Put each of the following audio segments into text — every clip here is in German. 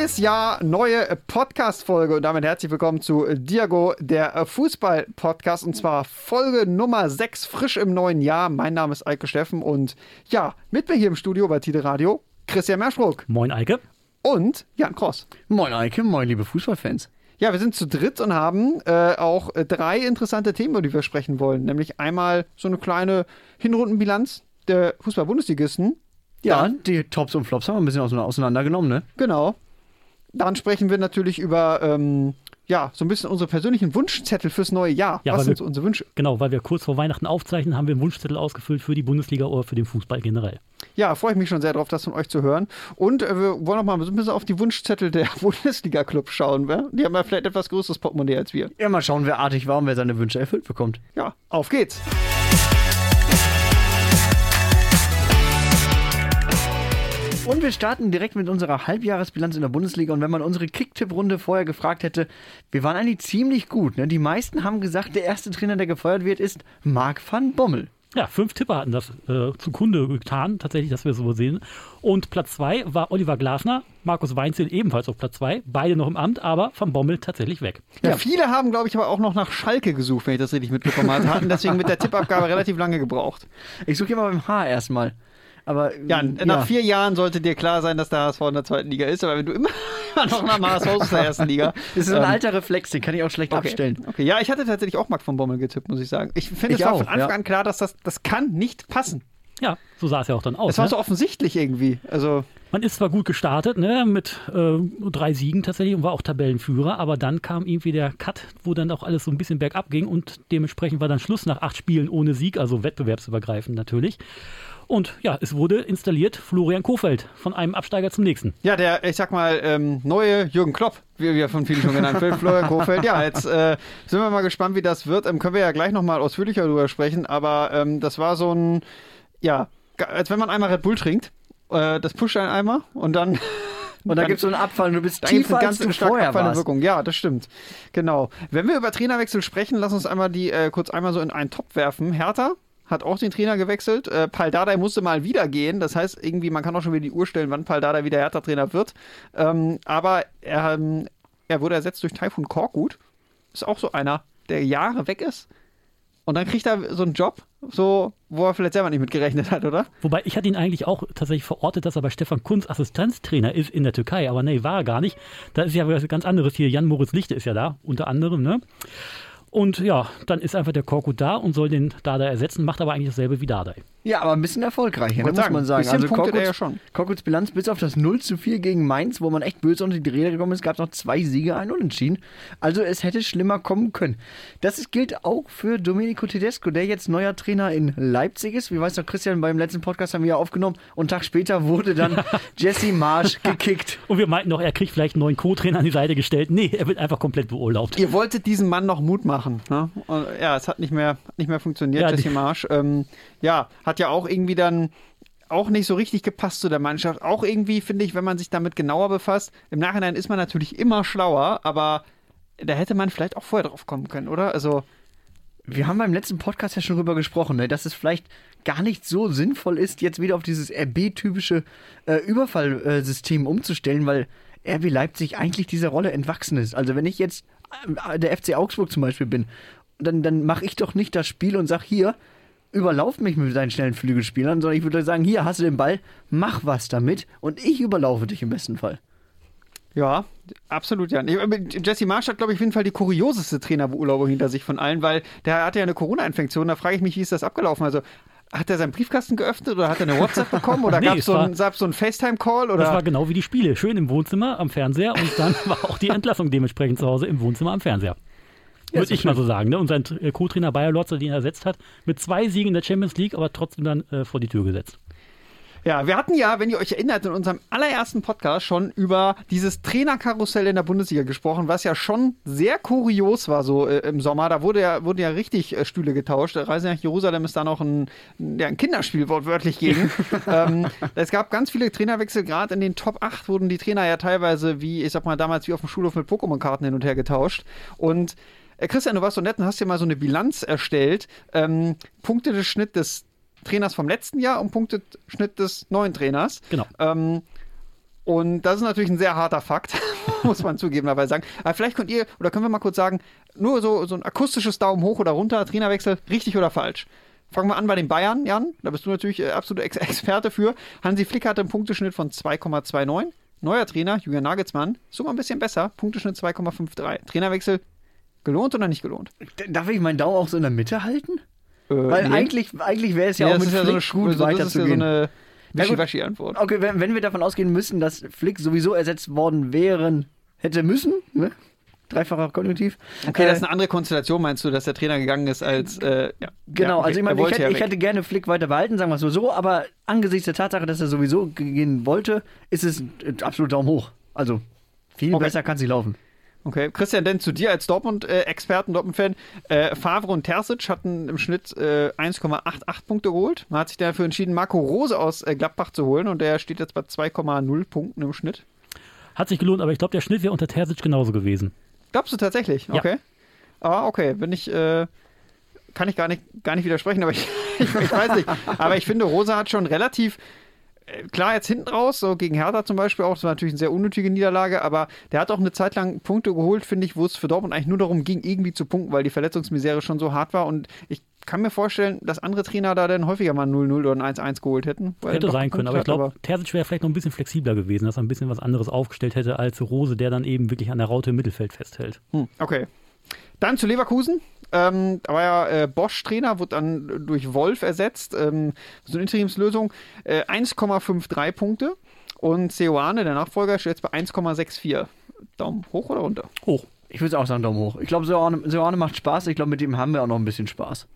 Neues Jahr, neue Podcast-Folge und damit herzlich willkommen zu Diago, der Fußball-Podcast und zwar Folge Nummer 6, frisch im neuen Jahr. Mein Name ist Eike Steffen und ja, mit mir hier im Studio bei Tide Radio Christian Merschbruck. Moin Eike. Und Jan Kross. Moin Eike, moin liebe Fußballfans. Ja, wir sind zu dritt und haben äh, auch drei interessante Themen, über die wir sprechen wollen. Nämlich einmal so eine kleine Hinrundenbilanz der Fußball-Bundesligisten. Ja, Dann, die Tops und Flops haben wir ein bisschen auseinandergenommen, ne? Genau. Dann sprechen wir natürlich über ähm, ja, so ein bisschen unsere persönlichen Wunschzettel fürs neue Jahr. Ja, Was sind wir, so unsere Wünsche? Genau, weil wir kurz vor Weihnachten aufzeichnen, haben wir einen Wunschzettel ausgefüllt für die Bundesliga oder für den Fußball generell. Ja, freue ich mich schon sehr drauf, das von euch zu hören. Und äh, wir wollen auch mal ein bisschen auf die Wunschzettel der Bundesliga-Clubs schauen. Wa? Die haben ja vielleicht etwas größeres Portemonnaie als wir. Ja, mal schauen, wer artig war und wer seine Wünsche erfüllt bekommt. Ja, auf geht's. Und wir starten direkt mit unserer Halbjahresbilanz in der Bundesliga. Und wenn man unsere Kicktipp-Runde vorher gefragt hätte, wir waren eigentlich ziemlich gut. Ne? Die meisten haben gesagt, der erste Trainer, der gefeuert wird, ist Marc van Bommel. Ja, fünf Tipper hatten das äh, zu Kunde getan, tatsächlich, dass wir so sehen. Und Platz zwei war Oliver Glasner, Markus Weinzel ebenfalls auf Platz zwei, beide noch im Amt, aber Van Bommel tatsächlich weg. Ja, ja. viele haben, glaube ich, aber auch noch nach Schalke gesucht, wenn ich das richtig mitbekommen habe, hatten deswegen mit der Tippabgabe relativ lange gebraucht. Ich suche immer beim H erstmal. Aber ja, ja, nach vier Jahren sollte dir klar sein, dass der HSV in der zweiten Liga ist, aber wenn du immer noch nach dem HSV aus der ersten Liga. Das ist ein ähm, alter Reflex, den kann ich auch schlecht okay. abstellen. Okay, ja, ich hatte tatsächlich auch Marc von Bommel getippt, muss ich sagen. Ich finde, es war von Anfang ja. an klar, dass das, das kann nicht passen. Ja, so sah es ja auch dann aus. Es war ne? so offensichtlich irgendwie. Also man ist zwar gut gestartet, ne, mit äh, drei Siegen tatsächlich und war auch Tabellenführer, aber dann kam irgendwie der Cut, wo dann auch alles so ein bisschen bergab ging und dementsprechend war dann Schluss nach acht Spielen ohne Sieg, also wettbewerbsübergreifend natürlich. Und ja, es wurde installiert Florian Kofeld von einem Absteiger zum nächsten. Ja, der, ich sag mal, ähm, neue Jürgen Klopp, wie wir von vielen schon genannt wird, Florian Kofeld. Ja, jetzt äh, sind wir mal gespannt, wie das wird. Ähm, können wir ja gleich nochmal ausführlicher darüber sprechen, aber ähm, das war so ein, ja, als wenn man einmal Red Bull trinkt. Äh, das pusht einen einmal und dann und dann, gibt es so einen Abfall und du bist tiefer als du vorher warst. Wirkung. Ja, das stimmt. Genau. Wenn wir über Trainerwechsel sprechen, lass uns einmal die äh, kurz einmal so in einen Topf werfen. Hertha hat auch den Trainer gewechselt. Äh, Pal Dardai musste mal wieder gehen. Das heißt, irgendwie, man kann auch schon wieder die Uhr stellen, wann Pal Dardai wieder Hertha-Trainer wird. Ähm, aber er, ähm, er wurde ersetzt durch Taifun Korkut. Ist auch so einer, der Jahre weg ist. Und dann kriegt er so einen Job, so, wo er vielleicht selber nicht mit gerechnet hat, oder? Wobei ich hatte ihn eigentlich auch tatsächlich verortet, dass er bei Stefan Kunz Assistenztrainer ist in der Türkei. Aber nee, war er gar nicht. Da ist ja was ganz anderes hier. Jan Moritz Lichte ist ja da, unter anderem, ne? Und ja, dann ist einfach der Korkut da und soll den Dada ersetzen, macht aber eigentlich dasselbe wie Dada. Ja, aber ein bisschen erfolgreicher, ne, muss man sagen. Also Korkuts, ja schon. Korkuts Bilanz bis auf das 0 zu 4 gegen Mainz, wo man echt böse unter die Räder gekommen ist, gab es noch zwei Siege, ein Unentschieden. Also es hätte schlimmer kommen können. Das gilt auch für Domenico Tedesco, der jetzt neuer Trainer in Leipzig ist. Wie weiß noch Christian, beim letzten Podcast haben wir ja aufgenommen und einen Tag später wurde dann Jesse Marsch gekickt. Und wir meinten noch, er kriegt vielleicht einen neuen Co-Trainer an die Seite gestellt. Nee, er wird einfach komplett beurlaubt. Ihr wolltet diesem Mann noch Mut machen. Ne? Und, ja, es hat nicht mehr, nicht mehr funktioniert, ja, Jesse Marsch. Ähm, ja, hat ja auch irgendwie dann auch nicht so richtig gepasst zu der Mannschaft. Auch irgendwie, finde ich, wenn man sich damit genauer befasst, im Nachhinein ist man natürlich immer schlauer, aber da hätte man vielleicht auch vorher drauf kommen können, oder? Also. Wir haben beim letzten Podcast ja schon drüber gesprochen, ne, dass es vielleicht gar nicht so sinnvoll ist, jetzt wieder auf dieses RB-typische äh, Überfallsystem umzustellen, weil RB Leipzig eigentlich dieser Rolle entwachsen ist. Also wenn ich jetzt der FC Augsburg zum Beispiel bin, dann, dann mache ich doch nicht das Spiel und sage hier, überlauf mich mit deinen schnellen Flügelspielern, sondern ich würde sagen, hier hast du den Ball, mach was damit und ich überlaufe dich im besten Fall. Ja, absolut, ja. Jesse Marsch hat, glaube ich, auf jeden Fall die kurioseste Trainerbeurlaubung hinter sich von allen, weil der hatte ja eine Corona-Infektion. Da frage ich mich, wie ist das abgelaufen? Also, hat er seinen Briefkasten geöffnet oder hat er eine WhatsApp bekommen oder nee, gab so es so einen FaceTime-Call? Das war genau wie die Spiele. Schön im Wohnzimmer am Fernseher und dann war auch die Entlassung dementsprechend zu Hause im Wohnzimmer am Fernseher. Ja, Würde ich mal so sagen. Ne? Und sein äh, Co-Trainer Bayer Lotzer, den er ersetzt hat, mit zwei Siegen in der Champions League, aber trotzdem dann äh, vor die Tür gesetzt. Ja, wir hatten ja, wenn ihr euch erinnert, in unserem allerersten Podcast schon über dieses Trainerkarussell in der Bundesliga gesprochen, was ja schon sehr kurios war so äh, im Sommer. Da wurde ja, wurden ja richtig äh, Stühle getauscht. Reise nach Jerusalem ist da noch ein, ja, ein Kinderspiel wortwörtlich gegen. ähm, es gab ganz viele Trainerwechsel, gerade in den Top 8 wurden die Trainer ja teilweise wie, ich sag mal, damals wie auf dem Schulhof mit Pokémon-Karten hin und her getauscht. Und äh, Christian, du warst so nett und hast dir mal so eine Bilanz erstellt. Ähm, Punkteschnitt des Trainers vom letzten Jahr und Punkteschnitt des neuen Trainers. Genau. Ähm, Und das ist natürlich ein sehr harter Fakt, muss man zugegebenerweise sagen. Aber vielleicht könnt ihr, oder können wir mal kurz sagen, nur so, so ein akustisches Daumen hoch oder runter, Trainerwechsel, richtig oder falsch? Fangen wir an bei den Bayern, Jan. Da bist du natürlich äh, absoluter Ex Experte für. Hansi Flick hatte einen Punkteschnitt von 2,29. Neuer Trainer, Julian Nagelsmann, sogar ein bisschen besser. Punkteschnitt 2,53. Trainerwechsel gelohnt oder nicht gelohnt? Darf ich meinen Daumen auch so in der Mitte halten? Äh, Weil nee. eigentlich, eigentlich wäre es ja Nee, auch mit ist ja so eine, Flick gut so, das ist ja so weiterzugehen. eine Ja, gut. Wischiwaschi-Antwort. Okay, wenn, wenn wir davon ausgehen müssen, dass Flick sowieso ersetzt worden wären, hätte müssen, ne? Dreifacher Konjunktiv. Okay, Äh, das ist eine andere Konstellation, meinst du, dass der Trainer gegangen ist als, äh, ja. Genau, ja, okay. also ich meine, ich, hätte, ja ich hätte gerne Flick weiter behalten, sagen wir es mal so, aber angesichts der Tatsache, dass er sowieso gehen wollte, ist es ein absolut Daumen hoch. Also, viel Okay. besser kann es nicht laufen. Okay, Christian, denn zu dir als Dortmund-Experten, Dortmund-Fan, äh, Favre und Terzic hatten im Schnitt äh, 1,88 Punkte geholt. Man hat sich dafür entschieden, Marco Rose aus äh, Gladbach zu holen und der steht jetzt bei 2,0 Punkten im Schnitt. Hat sich gelohnt, aber ich glaube, der Schnitt wäre unter Terzic genauso gewesen. Glaubst du tatsächlich? Ja. Okay. Ah, okay, bin ich, äh, kann ich gar nicht, gar nicht widersprechen, aber ich, ich, ich weiß nicht. Aber ich finde, Rose hat schon relativ, klar jetzt hinten raus, so gegen Hertha zum Beispiel auch, das war natürlich eine sehr unnötige Niederlage, aber der hat auch eine Zeit lang Punkte geholt, finde ich, wo es für Dortmund eigentlich nur darum ging, irgendwie zu punkten, weil die Verletzungsmisere schon so hart war und ich kann mir vorstellen, dass andere Trainer da dann häufiger mal ein 0-0 oder ein 1-1 geholt hätten. Hätte sein können, aber ich glaube, Terzic wäre vielleicht noch ein bisschen flexibler gewesen, dass er ein bisschen was anderes aufgestellt hätte als Rose, der dann eben wirklich an der Raute im Mittelfeld festhält. Hm, okay. Dann zu Leverkusen. Ähm, da war ja äh, Bosch-Trainer, wurde dann durch Wolf ersetzt. Ähm, so eine Interimslösung. Äh, 1,53 Punkte. Und Seoane, der Nachfolger, steht jetzt bei 1,64. Daumen hoch oder runter? Hoch. Ich würde auch sagen, Daumen hoch. Ich glaube, Soane macht Spaß. Ich glaube, mit dem haben wir auch noch ein bisschen Spaß.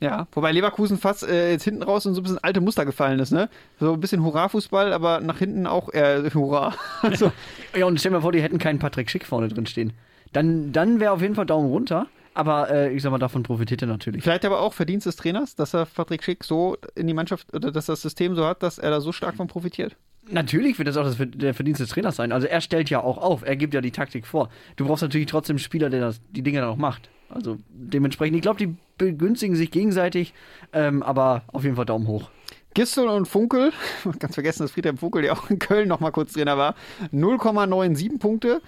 Ja, wobei Leverkusen fast äh, jetzt hinten raus in so ein bisschen alte Muster gefallen ist, ne? So ein bisschen Hurra-Fußball, aber nach hinten auch äh, Hurra. also, Ja, und stell dir mal vor, die hätten keinen Patrick Schick vorne drin stehen. Dann, dann wäre auf jeden Fall Daumen runter. Aber äh, ich sag mal, davon profitiert er natürlich. vielleicht aber auch Verdienst des Trainers, dass er Patrick Schick so in die Mannschaft, oder dass das System so hat, dass er da so stark von profitiert. Natürlich wird das auch das, der Verdienst des Trainers sein. Also er stellt ja auch auf, er gibt ja die Taktik vor. Du brauchst natürlich trotzdem einen Spieler, der das, die Dinge dann auch macht. Also dementsprechend, ich glaube, die begünstigen sich gegenseitig, ähm, aber auf jeden Fall Daumen hoch. Gistel und Funkel, ganz vergessen, dass Friedhelm Funkel, der auch in Köln noch mal kurz Trainer war, 0,97 Punkte.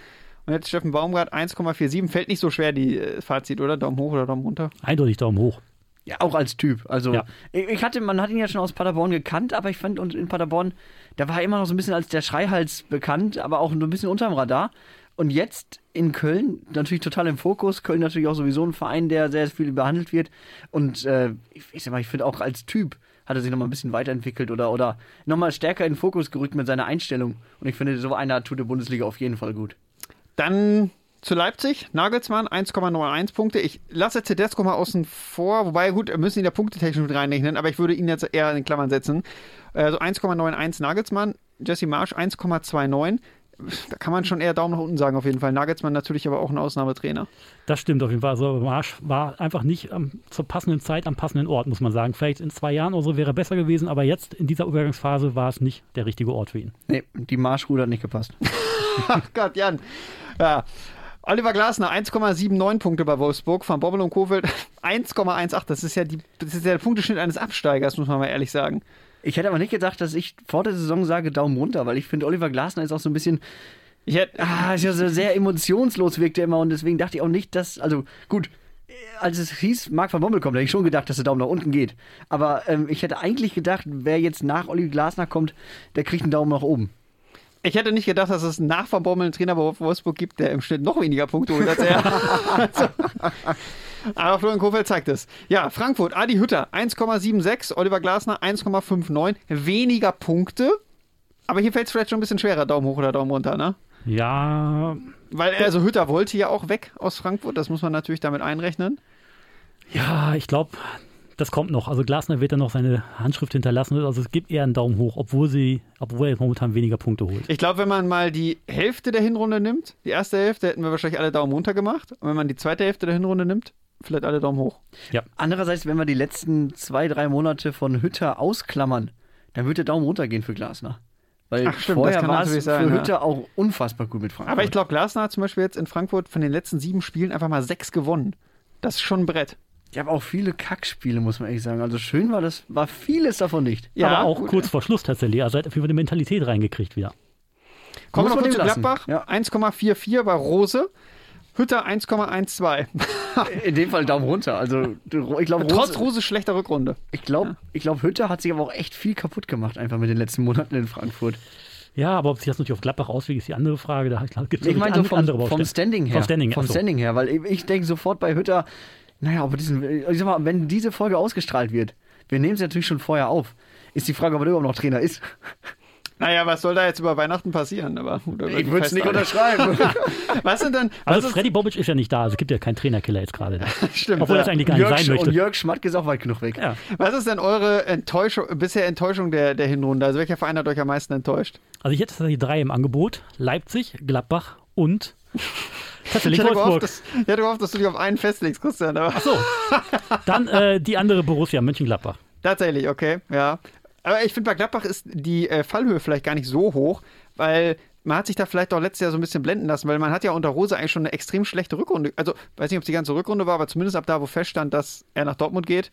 Und jetzt Steffen Baumgart 1,47. Fällt nicht so schwer, die äh, Fazit, oder? Daumen hoch oder Daumen runter? Eindeutig Daumen hoch. Ja, auch als Typ. Also Ja. ich, hatte, man hat ihn ja schon aus Paderborn gekannt, aber ich fand in Paderborn, da war er immer noch so ein bisschen als der Schreihals bekannt, aber auch so ein bisschen unterm Radar. Und jetzt in Köln natürlich total im Fokus. Köln natürlich auch sowieso ein Verein, der sehr viel behandelt wird. Und äh, ich, ich sag mal, ich finde auch als Typ hat er sich nochmal ein bisschen weiterentwickelt oder, oder nochmal stärker in den Fokus gerückt mit seiner Einstellung. Und ich finde, so einer tut der Bundesliga auf jeden Fall gut. Dann zu Leipzig, Nagelsmann 1,91 Punkte. Ich lasse Tedesco mal außen vor, wobei gut, wir müssen ihn ja punktetechnisch mit reinrechnen, aber ich würde ihn jetzt eher in Klammern setzen. Also 1,91 Nagelsmann, Jesse Marsch 1,29. Da kann man schon eher Daumen nach unten sagen, auf jeden Fall. Nagelsmann natürlich aber auch ein Ausnahmetrainer. Das stimmt auf jeden Fall. Also Marsch war einfach nicht am, zur passenden Zeit am passenden Ort, muss man sagen. Vielleicht in zwei Jahren oder so wäre er besser gewesen, aber jetzt in dieser Übergangsphase war es nicht der richtige Ort für ihn. Nee, die Marschruder hat nicht gepasst. Ach Gott, Jan. Ja. Oliver Glasner 1,79 Punkte bei Wolfsburg, von Bobbel und Kofeld 1,18. Das ist ja die, das ist ja der Punkteschnitt eines Absteigers, muss man mal ehrlich sagen. Ich hätte aber nicht gedacht, dass ich vor der Saison sage Daumen runter, weil ich finde, Oliver Glasner ist auch so ein bisschen, Ich hätte, ah, ist ja so sehr emotionslos wirkt er immer und deswegen dachte ich auch nicht, dass, also gut, als es hieß, Marc van Bommel kommt, hätte ich schon gedacht, dass der Daumen nach unten geht. Aber ähm, ich hätte eigentlich gedacht, wer jetzt nach Oliver Glasner kommt, der kriegt einen Daumen nach oben. Ich hätte nicht gedacht, dass es nach Van Bommel einen Trainer bei Wolfsburg gibt, der im Schnitt noch weniger Punkte holt als er. also, aber Florian Kofeld zeigt es. Ja, Frankfurt, Adi Hütter 1,76, Oliver Glasner 1,59. Weniger Punkte. Aber hier fällt es vielleicht schon ein bisschen schwerer, Daumen hoch oder Daumen runter, ne? Ja, Weil, also Hütter wollte ja auch weg aus Frankfurt, das muss man natürlich damit einrechnen. ja, ich glaube, das kommt noch. Also Glasner wird dann noch seine Handschrift hinterlassen. Also es gibt eher einen Daumen hoch, obwohl sie, obwohl er jetzt momentan weniger Punkte holt. Ich glaube, wenn man mal die Hälfte der Hinrunde nimmt, die erste Hälfte, hätten wir wahrscheinlich alle Daumen runter gemacht. Und wenn man die zweite Hälfte der Hinrunde nimmt, vielleicht alle Daumen hoch. Andererseits, wenn wir die letzten zwei, drei Monate von Hütter ausklammern, dann wird der Daumen runtergehen für Glasner. Weil Ach, stimmt, vorher war es für sein, ja. Hütter auch unfassbar gut mit Frankfurt. Aber ich glaube, Glasner hat zum Beispiel jetzt in Frankfurt von den letzten sieben Spielen einfach mal sechs gewonnen. Das ist schon ein Brett. Ich habe auch viele Kackspiele, muss man ehrlich sagen. Also schön war das, war vieles davon nicht. Aber auch gut. kurz vor Schluss tatsächlich. Also hat auf jeden Fall eine Mentalität reingekriegt wieder. Kommen wir noch zu lassen. Gladbach. Ja. 1,44 bei Rose. Hütter 1,12. In dem Fall Daumen runter. Also ich glaube, Trotz Rose, schlechter Rückrunde. ich glaube, ich glaube, Hütter hat sich aber auch echt viel kaputt gemacht einfach mit den letzten Monaten in Frankfurt. Ja, aber ob sich das natürlich auf Gladbach auswirkt, ist die andere Frage. Da gibt es Ich meine so vom, andere vom. Standing her. Vom Standing, vom. Standing her, weil ich, ich denke sofort bei Hütter, naja, aber diesen, ich sag mal, wenn diese Folge ausgestrahlt wird, wir nehmen sie natürlich schon vorher auf, ist die Frage, ob er überhaupt noch Trainer ist. Naja, was soll da jetzt über Weihnachten passieren? Aber, die würde es nicht unterschreiben. Was sind denn. Also was ist, Freddy Bobic ist ja nicht da, also es gibt ja keinen Trainerkiller jetzt gerade. stimmt, Obwohl ja. das eigentlich gar nicht Jörg, sein und möchte. Jörg Schmatke ist auch weit genug weg. Ja. was ist denn eure Enttäuschung, bisher Enttäuschung der, der Hinrunde? Also welcher Verein hat euch am meisten enttäuscht? Also ich hätte tatsächlich drei im Angebot. Leipzig, Gladbach und Ich tatsächlich hatte, gehofft, Wolfsburg. dass, ich hatte gehofft, dass du dich auf einen festlegst, Christian. Aber So, dann äh, die andere Borussia, Mönchengladbach. tatsächlich, okay, ja. Aber ich finde, bei Gladbach ist die äh, Fallhöhe vielleicht gar nicht so hoch, weil man hat sich da vielleicht auch letztes Jahr so ein bisschen blenden lassen, weil man hat ja unter Rose eigentlich schon eine extrem schlechte Rückrunde. Also, weiß nicht, ob es die ganze Rückrunde war, aber zumindest ab da, wo feststand, dass er nach Dortmund geht,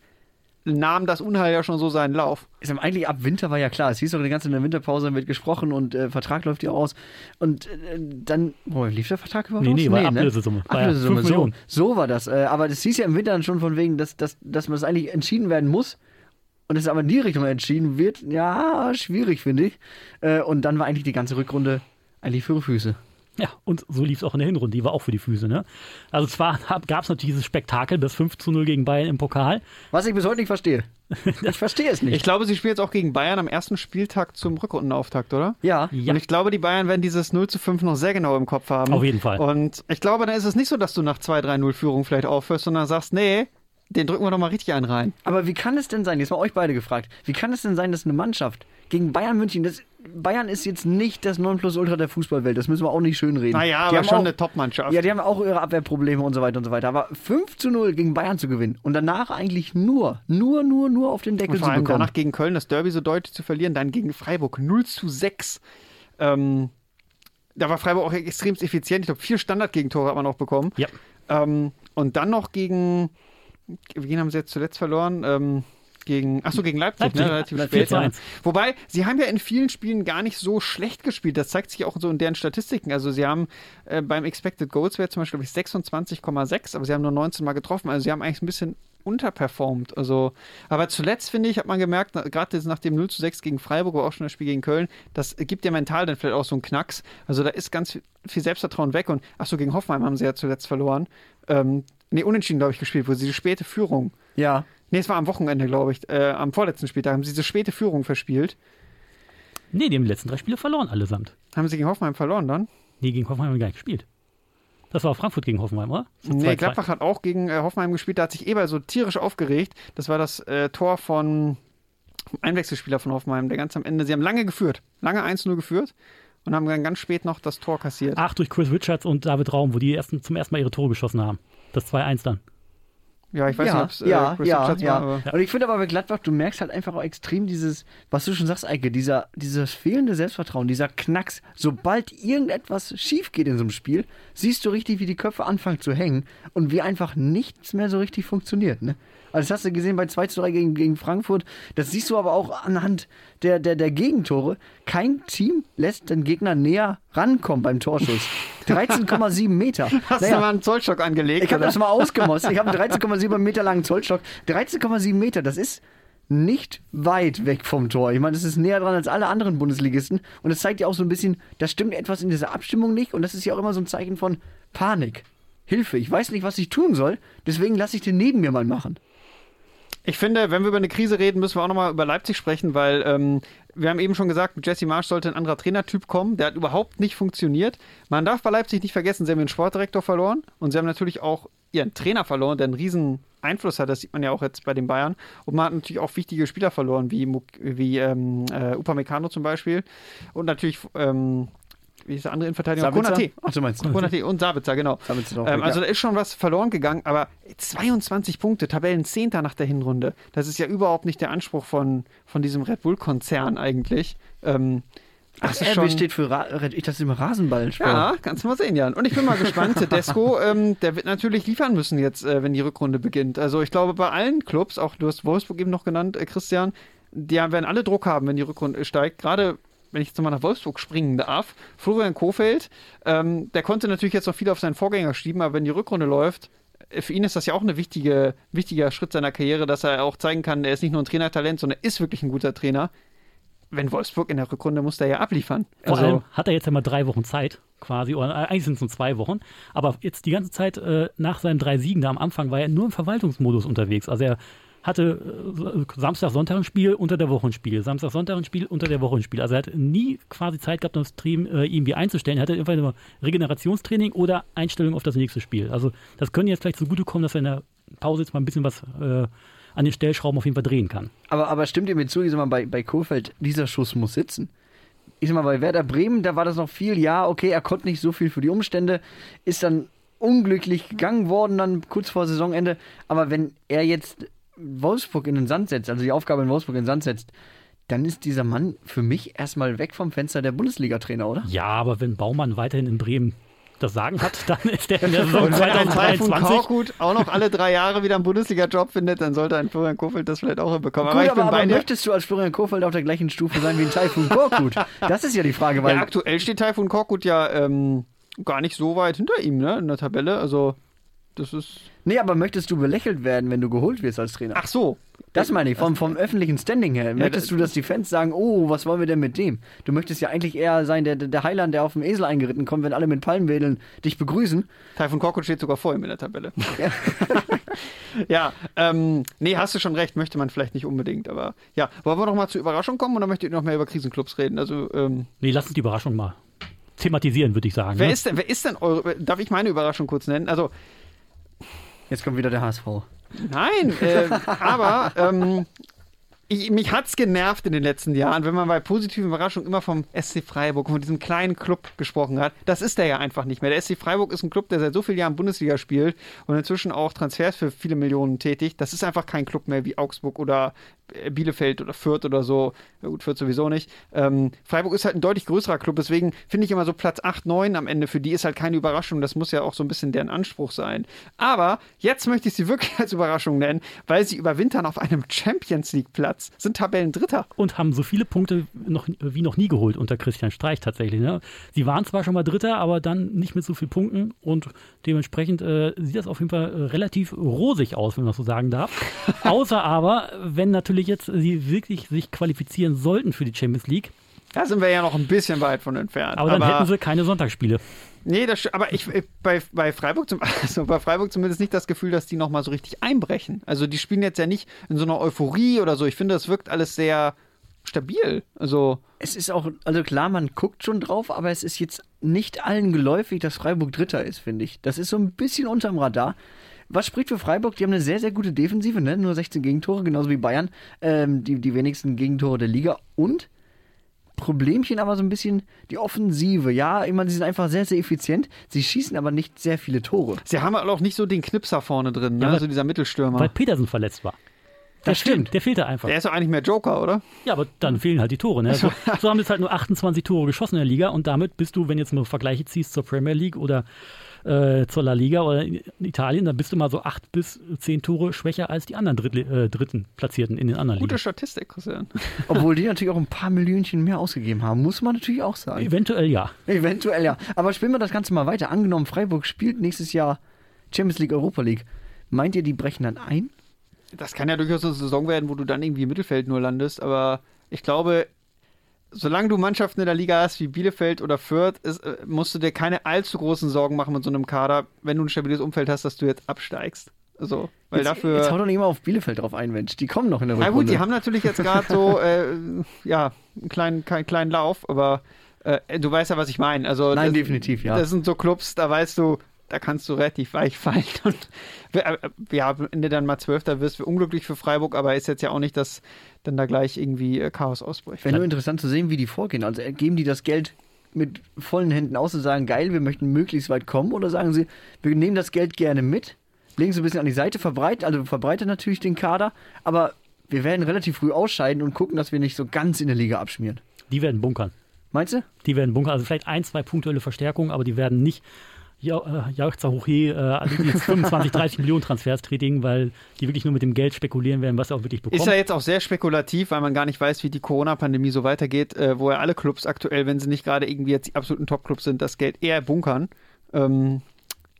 nahm das Unheil ja schon so seinen Lauf. Ist aber eigentlich ab Winter war ja klar. Es hieß doch die ganze in der Winterpause wird gesprochen und äh, Vertrag läuft ja aus. Und äh, dann, wo lief der Vertrag überhaupt Nee, aus? nee, war Ablösesumme. War ja Ablösesumme, fünf so, Millionen. so war das. Äh, aber das hieß ja im Winter dann schon von wegen, dass, dass, dass man das eigentlich entschieden werden muss. Und es aber in die Richtung entschieden wird, ja, schwierig, finde ich. Äh, und dann war eigentlich die ganze Rückrunde eigentlich für Füße. Ja, und so lief es auch in der Hinrunde, die war auch für die Füße. Ne? Also zwar gab es natürlich dieses Spektakel, das 5 zu 0 gegen Bayern im Pokal. Was ich bis heute nicht verstehe. Ich verstehe es nicht. Ich glaube, sie spielen jetzt auch gegen Bayern am ersten Spieltag zum Rückrundenauftakt, oder? ja. Ja, Und ich glaube, die Bayern werden dieses 0 zu 5 noch sehr genau im Kopf haben. Auf jeden Fall. Und ich glaube, dann ist es nicht so, dass du nach 2-3-0 Führung vielleicht aufhörst, sondern sagst, nee, den drücken wir doch mal richtig einen rein. Aber wie kann es denn sein, jetzt mal euch beide gefragt, wie kann es denn sein, dass eine Mannschaft gegen Bayern München, das, Bayern ist jetzt nicht das Nonplusultra der Fußballwelt, das müssen wir auch nicht schönreden. Naja, Die aber haben schon auch, eine Top-Mannschaft. Ja, die haben auch ihre Abwehrprobleme und so weiter und so weiter. Aber 5 zu 0 gegen Bayern zu gewinnen und danach eigentlich nur, nur, nur, nur auf den Deckel Und zu vor allem bekommen. danach gegen Köln das Derby so deutlich zu verlieren, dann gegen Freiburg 0 zu 6. Ähm, da war Freiburg auch extrem effizient. Ich glaube, vier Standardgegentore hat man auch bekommen. Ja. Ähm, und dann noch gegen, wen haben sie jetzt zuletzt verloren? Ähm, gegen, achso, gegen Leipzig, Leipzig. Ne? relativ spät. 4 zu Ja. 1. Wobei, sie haben ja in vielen Spielen gar nicht so schlecht gespielt. Das zeigt sich auch so in deren Statistiken. Also sie haben äh, beim Expected Goals Wert zum Beispiel glaub ich, 26,6, aber sie haben nur 19 Mal getroffen. Also sie haben eigentlich ein bisschen unterperformt. Also, aber zuletzt, finde ich, hat man gemerkt, gerade jetzt nach dem 0 zu 6 gegen Freiburg, aber auch schon das Spiel gegen Köln, das gibt ja mental dann vielleicht auch so einen Knacks. Also da ist ganz viel- Selbstvertrauen weg. Und achso, gegen Hoffenheim haben sie ja zuletzt verloren. Ähm, nee, unentschieden, glaube ich, gespielt, wo sie die späte Führung. ja. Nee, es war am Wochenende, glaube ich. Äh, am vorletzten Spieltag haben sie diese späte Führung verspielt. Nee, die haben die letzten drei Spiele verloren allesamt. Haben sie gegen Hoffenheim verloren dann? Nee, gegen Hoffenheim haben wir gar nicht gespielt. Das war Frankfurt gegen Hoffenheim, oder? Nee, 2-2. Gladbach hat auch gegen äh, Hoffenheim gespielt. Da hat sich Eber so tierisch aufgeregt. Das war das äh, Tor von Einwechselspieler von Hoffenheim, der ganz am Ende. Sie haben lange geführt, lange 1-0 geführt und haben dann ganz spät noch das Tor kassiert. Ach, durch Chris Richards und David Raum, wo die ersten, zum ersten Mal ihre Tore geschossen haben. Das 2-1 dann. Ja, ich weiß ja, nicht, ob es äh, ja, Chris ja, ja. war, aber Und ich finde aber bei Gladbach, du merkst halt einfach auch extrem dieses, was du schon sagst, Eike, dieser, dieses fehlende Selbstvertrauen, dieser Knacks. Sobald irgendetwas schief geht in so einem Spiel, siehst du richtig, wie die Köpfe anfangen zu hängen und wie einfach nichts mehr so richtig funktioniert. Ne? Also das hast du gesehen bei 2 zu 3 gegen, gegen Frankfurt. Das siehst du aber auch anhand der, der, der Gegentore. Kein Team lässt den Gegner näher rankommen beim Torschuss. 13,7 Meter. Hast Naja. du mal einen Zollstock angelegt? Ich habe das mal ausgemossen. Ich habe einen 13,7 Meter langen Zollstock. 13,7 Meter, das ist nicht weit weg vom Tor. Ich meine, das ist näher dran als alle anderen Bundesligisten. Und das zeigt ja auch so ein bisschen, da stimmt etwas in dieser Abstimmung nicht. Und das ist ja auch immer so ein Zeichen von Panik. Hilfe, ich weiß nicht, was ich tun soll. Deswegen lasse ich den neben mir mal machen. Ich finde, wenn wir über eine Krise reden, müssen wir auch nochmal über Leipzig sprechen, weil ähm, wir haben eben schon gesagt, mit Jesse Marsch sollte ein anderer Trainertyp kommen. Der hat überhaupt nicht funktioniert. Man darf bei Leipzig nicht vergessen, sie haben ihren Sportdirektor verloren und sie haben natürlich auch ihren Trainer verloren, der einen riesen Einfluss hat. Das sieht man ja auch jetzt bei den Bayern. Und man hat natürlich auch wichtige Spieler verloren, wie, wie ähm, äh, Upamecano zum Beispiel. Und natürlich, ähm, wie ist der andere Innenverteidiger? Konate. Ach, du meinst. Konate und Sabitzer, genau. Sabitzer Ähm, also da ist schon was verloren gegangen, aber 22 Punkte, Tabellenzehnter nach der Hinrunde. Das ist ja überhaupt nicht der Anspruch von, von diesem Red Bull-Konzern eigentlich. Ähm, Ach, das RB schon, steht für Ra ich das immer Rasenballsport. ja, kannst du mal sehen, Jan. Und ich bin mal gespannt. Tedesco, ähm, der wird natürlich liefern müssen jetzt, äh, wenn die Rückrunde beginnt. Also ich glaube, bei allen Clubs, auch du hast Wolfsburg eben noch genannt, äh, Christian, die werden alle Druck haben, wenn die Rückrunde steigt. Gerade wenn ich jetzt nochmal nach Wolfsburg springen darf, Florian Kofeld, ähm, der konnte natürlich jetzt noch viel auf seinen Vorgänger schieben, aber wenn die Rückrunde läuft, äh, für ihn ist das ja auch ein wichtige, wichtiger Schritt seiner Karriere, dass er auch zeigen kann, er ist nicht nur ein Trainertalent, sondern er ist wirklich ein guter Trainer. Wenn Wolfsburg in der Rückrunde muss er ja abliefern. Vor Also, allem hat er jetzt ja mal drei Wochen Zeit, quasi, oder eigentlich sind es nur zwei Wochen. Aber jetzt die ganze Zeit äh, nach seinen drei Siegen da am Anfang war er nur im Verwaltungsmodus unterwegs. Also er hatte äh, Samstag, Sonntag ein Spiel, unter der Woche ein Spiel, Samstag, Sonntag ein Spiel, unter der Woche ein Spiel. Also er hat nie quasi Zeit gehabt, das Stream äh, irgendwie einzustellen. Er hatte einfach nur Regenerationstraining oder Einstellung auf das nächste Spiel. Also das könnte jetzt vielleicht zugutekommen, dass er in der Pause jetzt mal ein bisschen was äh, an den Stellschrauben auf jeden Fall drehen kann. Aber, aber stimmt ihr mir zu, ich sag mal, bei, bei Kohfeldt, dieser Schuss muss sitzen. Ich sag mal, bei Werder Bremen, da war das noch viel, ja, okay, er konnte nicht so viel für die Umstände, ist dann unglücklich gegangen worden, dann kurz vor Saisonende. Aber wenn er jetzt Wolfsburg in den Sand setzt, also die Aufgabe in Wolfsburg in den Sand setzt, dann ist dieser Mann für mich erstmal weg vom Fenster der Bundesliga-Trainer, oder? Ja, aber wenn Baumann weiterhin in Bremen das Sagen hat, dann ist der in der Saison und wenn ein Taifun 2023 Korkut auch noch alle drei Jahre wieder einen Bundesliga-Job findet, dann sollte ein Florian Kofeld das vielleicht auch hinbekommen. Gut, aber ich aber, bin aber möchtest du als Florian Kohfeldt auf der gleichen Stufe sein wie ein Taifun Korkut? Das ist ja die Frage, weil Ja, aktuell steht Taifun Korkut ja ähm, gar nicht so weit hinter ihm, ne, in der Tabelle. Also, das ist. Nee, aber möchtest du belächelt werden, wenn du geholt wirst als Trainer? Ach so. das meine ich, vom, vom öffentlichen Standing her. Möchtest das- du, dass die Fans sagen, oh, was wollen wir denn mit dem? Du möchtest ja eigentlich eher sein, der, der Heiland, der auf dem Esel eingeritten kommt, wenn alle mit Palmwedeln dich begrüßen. Taifun Korkut steht sogar vor ihm in der Tabelle. ja, ähm, nee, hast du schon recht, möchte man vielleicht nicht unbedingt, aber ja. Wollen wir noch mal zur Überraschung kommen oder möchtet ihr noch mehr über Krisenclubs reden? Also, ähm, Nee, lass uns die Überraschung mal thematisieren, würde ich sagen. wer ne? ist denn, wer ist denn eure, darf ich meine Überraschung kurz nennen? Also, Jetzt kommt wieder der HSV. Nein, äh, aber ähm, ich, mich hat's genervt in den letzten Jahren, wenn man bei positiven Überraschungen immer vom SC Freiburg, von diesem kleinen Club gesprochen hat. Das ist der ja einfach nicht mehr. Der SC Freiburg ist ein Club, der seit so vielen Jahren Bundesliga spielt und inzwischen auch Transfers für viele Millionen tätigt. Das ist einfach kein Club mehr wie Augsburg oder Bielefeld oder Fürth oder so. Ja, gut, Fürth sowieso nicht. Ähm, Freiburg ist halt ein deutlich größerer Club, deswegen finde ich immer so Platz 8, 9 am Ende für die ist halt keine Überraschung. Das muss ja auch so ein bisschen deren Anspruch sein. Aber jetzt möchte ich sie wirklich als Überraschung nennen, weil sie überwintern auf einem Champions League Platz, sind Tabellendritter. und haben so viele Punkte noch, wie noch nie geholt unter Christian Streich tatsächlich. Ne? Sie waren zwar schon mal Dritter, aber dann nicht mit so vielen Punkten und dementsprechend äh, sieht das auf jeden Fall äh, relativ rosig aus, wenn man das so sagen darf. Außer aber, wenn natürlich jetzt sie wirklich sich qualifizieren sollten für die Champions League, Da sind wir ja noch ein bisschen weit von entfernt. aber dann hätten sie keine Sonntagsspiele. Nee, das, aber ich bei, bei Freiburg zum, also bei Freiburg zumindest nicht das Gefühl, dass die noch mal so richtig einbrechen. Also die spielen jetzt ja nicht in so einer Euphorie oder so. Ich finde, das wirkt alles sehr stabil. Also Es ist auch, also klar, man guckt schon drauf, aber es ist jetzt nicht allen geläufig, dass Freiburg Dritter ist, finde ich. Das ist so ein bisschen unterm Radar. Was spricht für Freiburg? Die haben eine sehr, sehr gute Defensive, ne? nur 16 Gegentore, genauso wie Bayern. Ähm, die, die wenigsten Gegentore der Liga. Und Problemchen aber so ein bisschen die Offensive. Ja, immer, sie sind einfach sehr, sehr effizient. Sie schießen aber nicht sehr viele Tore. sie haben halt auch nicht so den Knipser vorne drin, ne? Ja, aber- so dieser Mittelstürmer. Weil Petersen verletzt war. Der Das stimmt. Der fehlte einfach. Der ist doch eigentlich mehr Joker, oder? Ja, aber dann fehlen halt die Tore. Ne? So, so haben jetzt halt nur 28 Tore geschossen in der Liga und damit bist du, wenn jetzt mal Vergleiche ziehst zur Premier League oder äh, zur La Liga oder in Italien, dann bist du mal so 8 bis 10 Tore schwächer als die anderen Drittli äh, dritten Platzierten in den anderen Gute Ligen. Statistik, Christian. Obwohl die natürlich auch ein paar Millionchen mehr ausgegeben haben, muss man natürlich auch sagen. Eventuell ja. Eventuell ja. Aber spielen wir das Ganze mal weiter. Angenommen, Freiburg spielt nächstes Jahr Champions League, Europa League. Meint ihr, die brechen dann ein? Das kann ja durchaus eine Saison werden, wo du dann irgendwie im Mittelfeld nur landest, aber ich glaube, solange du Mannschaften in der Liga hast wie Bielefeld oder Fürth, ist, äh, musst du dir keine allzu großen Sorgen machen mit so einem Kader, wenn du ein stabiles Umfeld hast, dass du jetzt absteigst. Also, weil jetzt, dafür. Jetzt hau doch nicht immer auf Bielefeld drauf ein, Mensch. Die kommen noch in der Na Rückrunde. gut, die haben natürlich jetzt gerade so, äh, ja, einen kleinen, keinen kleinen Lauf, aber äh, du weißt ja, was ich meine. Also, Nein, das, definitiv, ja. Das sind so Clubs, da weißt du, da kannst du relativ weich fallen. Und ja, am Ende dann mal Zwölfter wirst du unglücklich für Freiburg, aber ist jetzt ja auch nicht, dass dann da gleich irgendwie äh, Chaos ausbricht. Wäre nur interessant zu sehen, wie die vorgehen. Also äh, geben die das Geld mit vollen Händen aus und sagen, geil, wir möchten möglichst weit kommen? Oder sagen sie, wir nehmen das Geld gerne mit, legen es ein bisschen an die Seite, verbreiten, also verbreiten natürlich den Kader, aber wir werden relativ früh ausscheiden und gucken, dass wir nicht so ganz in der Liga abschmieren. Die werden bunkern. Meinst du? Die werden bunkern. Also vielleicht ein, zwei punktuelle Verstärkungen, aber die werden nicht ja, äh, Jauchzer Hoche äh, jetzt 25, 30 Millionen Transfers tätigen, weil die wirklich nur mit dem Geld spekulieren werden, was er auch wirklich bekommt. Ist ja jetzt auch sehr spekulativ, weil man gar nicht weiß, wie die Corona-Pandemie so weitergeht, äh, wo ja alle Clubs aktuell, wenn sie nicht gerade irgendwie jetzt die absoluten Top-Clubs sind, das Geld eher bunkern. Ähm,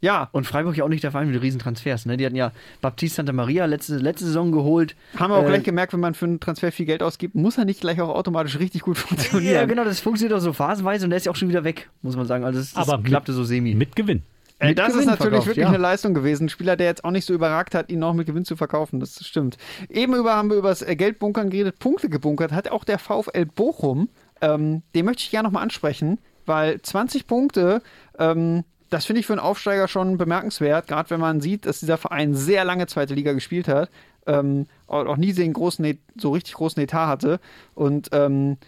ja. Und Freiburg ja auch nicht der Verein mit Riesentransfers. Ne? Die hatten ja Baptiste Santa Maria letzte, letzte Saison geholt. Haben wir auch äh, gleich gemerkt, wenn man für einen Transfer viel Geld ausgibt, muss er nicht gleich auch automatisch richtig gut funktionieren. Ja, genau, das funktioniert auch so phasenweise und der ist ja auch schon wieder weg, muss man sagen. Also das, das Aber klappte so semi. Mit Gewinn. Äh, das Gewinn ist natürlich verkauft, wirklich ja. eine Leistung gewesen. Ein Spieler, der jetzt auch nicht so überragt hat, ihn noch mit Gewinn zu verkaufen. Das stimmt. Eben über haben wir über das Geldbunkern geredet, Punkte gebunkert hat auch der VfL Bochum. Ähm, den möchte ich gerne nochmal ansprechen, weil 20 Punkte ähm, das finde ich für einen Aufsteiger schon bemerkenswert, gerade wenn man sieht, dass dieser Verein sehr lange zweite Liga gespielt hat, ähm, auch nie so, großen, so richtig großen Etat hatte. Und ähm,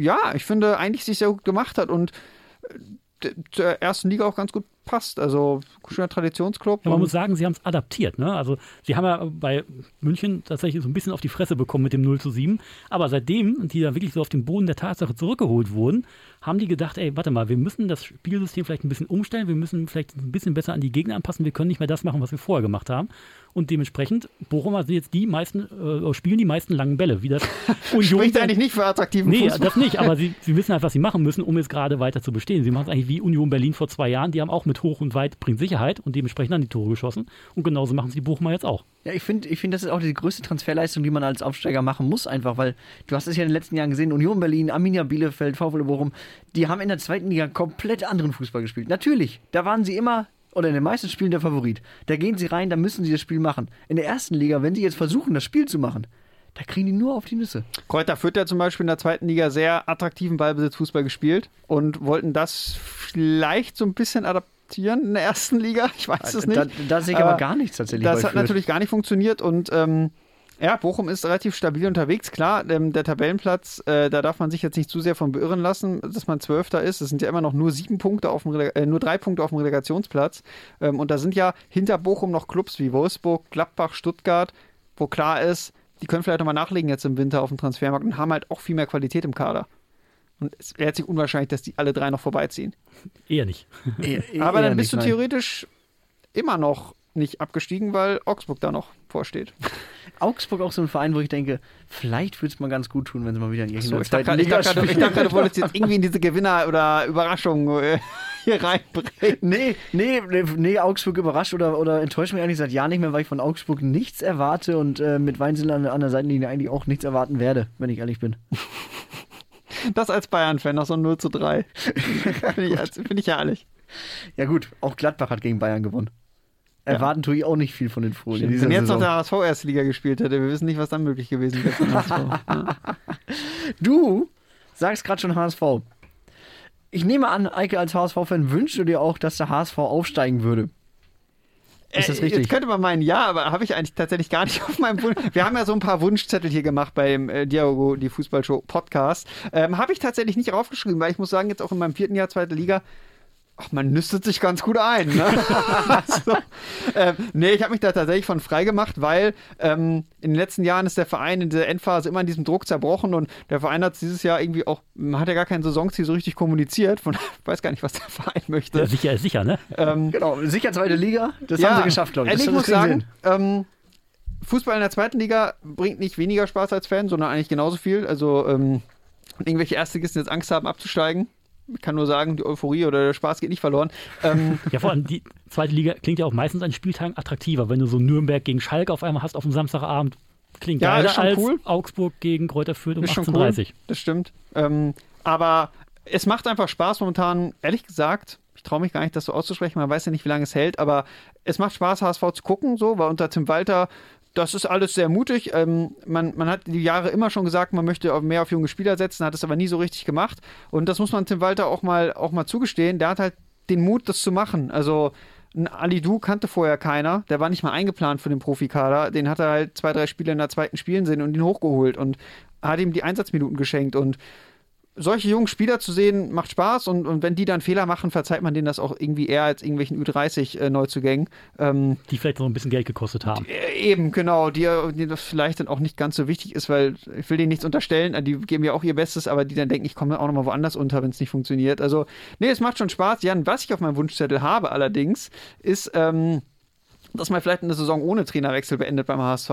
ja, ich finde eigentlich sich sehr gut gemacht hat und äh, der ersten Liga auch ganz gut passt. Also schöner Traditionsclub. Ja, man muss sagen, sie haben es adaptiert. Ne? Also sie haben ja bei München tatsächlich so ein bisschen auf die Fresse bekommen mit dem 0 zu 7. Aber seitdem die da wirklich so auf den Boden der Tatsache zurückgeholt wurden, haben die gedacht, ey, warte mal, wir müssen das Spielsystem vielleicht ein bisschen umstellen, wir müssen vielleicht ein bisschen besser an die Gegner anpassen, wir können nicht mehr das machen, was wir vorher gemacht haben. Und dementsprechend, Bochum sind jetzt die meisten, äh, spielen die meisten langen Bälle. Wie das Union Spricht eigentlich nicht für attraktiven Nee, Fußball. das nicht, aber sie, sie wissen halt, was sie machen müssen, um jetzt gerade weiter zu bestehen. Sie machen es eigentlich wie Union Berlin vor zwei Jahren, die haben auch mit hoch und weit bringt Sicherheit und dementsprechend an die Tore geschossen. Und genauso machen sie die Bochumer jetzt auch. Ja, ich finde, ich find, das ist auch die größte Transferleistung, die man als Aufsteiger machen muss, einfach, weil du hast es ja in den letzten Jahren gesehen, Union Berlin, Arminia Bielefeld, VfL Bochum, die haben in der zweiten Liga komplett anderen Fußball gespielt. Natürlich, da waren sie immer oder in den meisten Spielen der Favorit. Da gehen sie rein, da müssen sie das Spiel machen. In der ersten Liga, wenn sie jetzt versuchen, das Spiel zu machen, da kriegen die nur auf die Nüsse. Kräuter Fürth ja zum Beispiel in der zweiten Liga sehr attraktiven Ballbesitzfußball gespielt und wollten das vielleicht so ein bisschen adaptieren in der ersten Liga. Ich weiß es nicht. Da, da sehe ich aber, aber gar nichts tatsächlich. Das hat Fürth. natürlich gar nicht funktioniert und ähm, ja, Bochum ist relativ stabil unterwegs. Klar, ähm, der Tabellenplatz, äh, da darf man sich jetzt nicht zu sehr von beirren lassen, dass man Zwölfter ist. Es sind ja immer noch nur sieben Punkte auf dem äh, nur drei Punkte auf dem Relegationsplatz. Ähm, und da sind ja hinter Bochum noch Clubs wie Wolfsburg, Gladbach, Stuttgart, wo klar ist, die können vielleicht nochmal nachlegen jetzt im Winter auf dem Transfermarkt und haben halt auch viel mehr Qualität im Kader. Und es wäre sich unwahrscheinlich, dass die alle drei noch vorbeiziehen. Eher nicht. Aber dann bist du theoretisch immer noch nicht abgestiegen, weil Augsburg da noch vorsteht. Augsburg auch so ein Verein, wo ich denke, vielleicht würde es mal ganz gut tun, wenn sie mal wieder in irgendeiner so, ich Liga Ich dachte gerade, du wolltest jetzt irgendwie in diese Gewinner- oder Überraschung äh, hier reinbringen. Nee, nee, nee, Augsburg überrascht oder, oder enttäuscht mich eigentlich seit Jahren nicht mehr, weil ich von Augsburg nichts erwarte und äh, mit Weinzel an, an der Seitenlinie eigentlich auch nichts erwarten werde, wenn ich ehrlich bin. Das als Bayern-Fan noch so ein 0 zu 3. Finde ich, find ich ehrlich. Ja gut, auch Gladbach hat gegen Bayern gewonnen. Erwarten tue ich auch nicht viel von den Folien. Wenn jetzt Saison. noch der HSV erste Liga gespielt hätte, wir wissen nicht, was dann möglich gewesen wäre. ja. Du sagst gerade schon HSV. Ich nehme an, Eike als HSV-Fan wünschst du dir auch, dass der HSV aufsteigen würde. Ist das äh, richtig? Jetzt könnte man meinen, ja, aber habe ich eigentlich tatsächlich gar nicht auf meinem Wunsch. Wir haben ja so ein paar Wunschzettel hier gemacht beim äh, Diago, die Fußballshow Podcast. Ähm, habe ich tatsächlich nicht aufgeschrieben, weil ich muss sagen, jetzt auch in meinem vierten Jahr zweite Liga Ach, man nüstet sich ganz gut ein. Ne? also, ähm, nee, ich habe mich da tatsächlich von frei gemacht, weil ähm, in den letzten Jahren ist der Verein in der Endphase immer in diesem Druck zerbrochen und der Verein hat dieses Jahr irgendwie auch, man hat ja gar kein Saisonziel so richtig kommuniziert. Von, ich weiß gar nicht, was der Verein möchte. Ja, sicher ist sicher, ne? Ähm, genau, sicher zweite Liga, das ja, haben sie geschafft, glaube ich. Ich muss sagen, ähm, Fußball in der zweiten Liga bringt nicht weniger Spaß als Fan, sondern eigentlich genauso viel. Also ähm, irgendwelche Erstligisten jetzt Angst haben abzusteigen, ich kann nur sagen, die Euphorie oder der Spaß geht nicht verloren. Ähm, ja, vor allem die zweite Liga klingt ja auch meistens an Spieltagen attraktiver, wenn du so Nürnberg gegen Schalke auf einmal hast auf dem Samstagabend. Klingt ja, geiler als cool. Augsburg gegen Kräuter Fürth um 18.30 Uhr. Cool. Das stimmt. Ähm, aber es macht einfach Spaß momentan, ehrlich gesagt, ich traue mich gar nicht, das so auszusprechen, man weiß ja nicht, wie lange es hält, aber es macht Spaß, HSV zu gucken, so, weil unter Tim Walter das ist alles sehr mutig. Ähm, man, man hat die Jahre immer schon gesagt, man möchte mehr auf junge Spieler setzen, hat es aber nie so richtig gemacht. Und das muss man Tim Walter auch mal, auch mal zugestehen. Der hat halt den Mut, das zu machen. Also ein Alidu kannte vorher keiner. Der war nicht mal eingeplant für den Profikader. Den hat er halt zwei, drei Spiele in der zweiten spielen sehen und ihn hochgeholt und hat ihm die Einsatzminuten geschenkt. Und solche jungen Spieler zu sehen, macht Spaß und, und wenn die dann Fehler machen, verzeiht man denen das auch irgendwie eher als irgendwelchen Ü30-Neuzugängen. Äh, ähm, die vielleicht noch ein bisschen Geld gekostet haben. Äh, eben, genau, die, die das vielleicht dann auch nicht ganz so wichtig ist, weil ich will denen nichts unterstellen, die geben ja auch ihr Bestes, aber die dann denken, ich komme auch nochmal woanders unter, wenn es nicht funktioniert. Also, nee, es macht schon Spaß. Jan, was ich auf meinem Wunschzettel habe allerdings, ist, ähm, dass man vielleicht eine Saison ohne Trainerwechsel beendet beim HSV,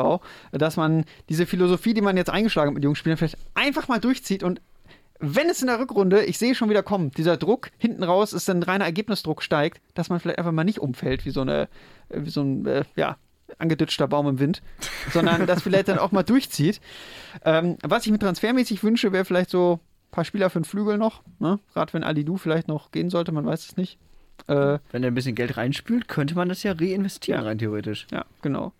dass man diese Philosophie, die man jetzt eingeschlagen hat mit jungen Spielern, vielleicht einfach mal durchzieht und wenn es in der Rückrunde, ich sehe schon wieder kommen, dieser Druck hinten raus ist dann reiner Ergebnisdruck steigt, dass man vielleicht einfach mal nicht umfällt wie so eine, wie so ein, äh, ja, angeditschter Baum im Wind, sondern das vielleicht dann auch mal durchzieht. Ähm, was ich mir transfermäßig wünsche, wäre vielleicht so ein paar Spieler für den Flügel noch, ne? gerade wenn Ali Du vielleicht noch gehen sollte, man weiß es nicht. Äh, wenn er ein bisschen Geld reinspült, könnte man das ja reinvestieren, ja. rein theoretisch. Ja, genau.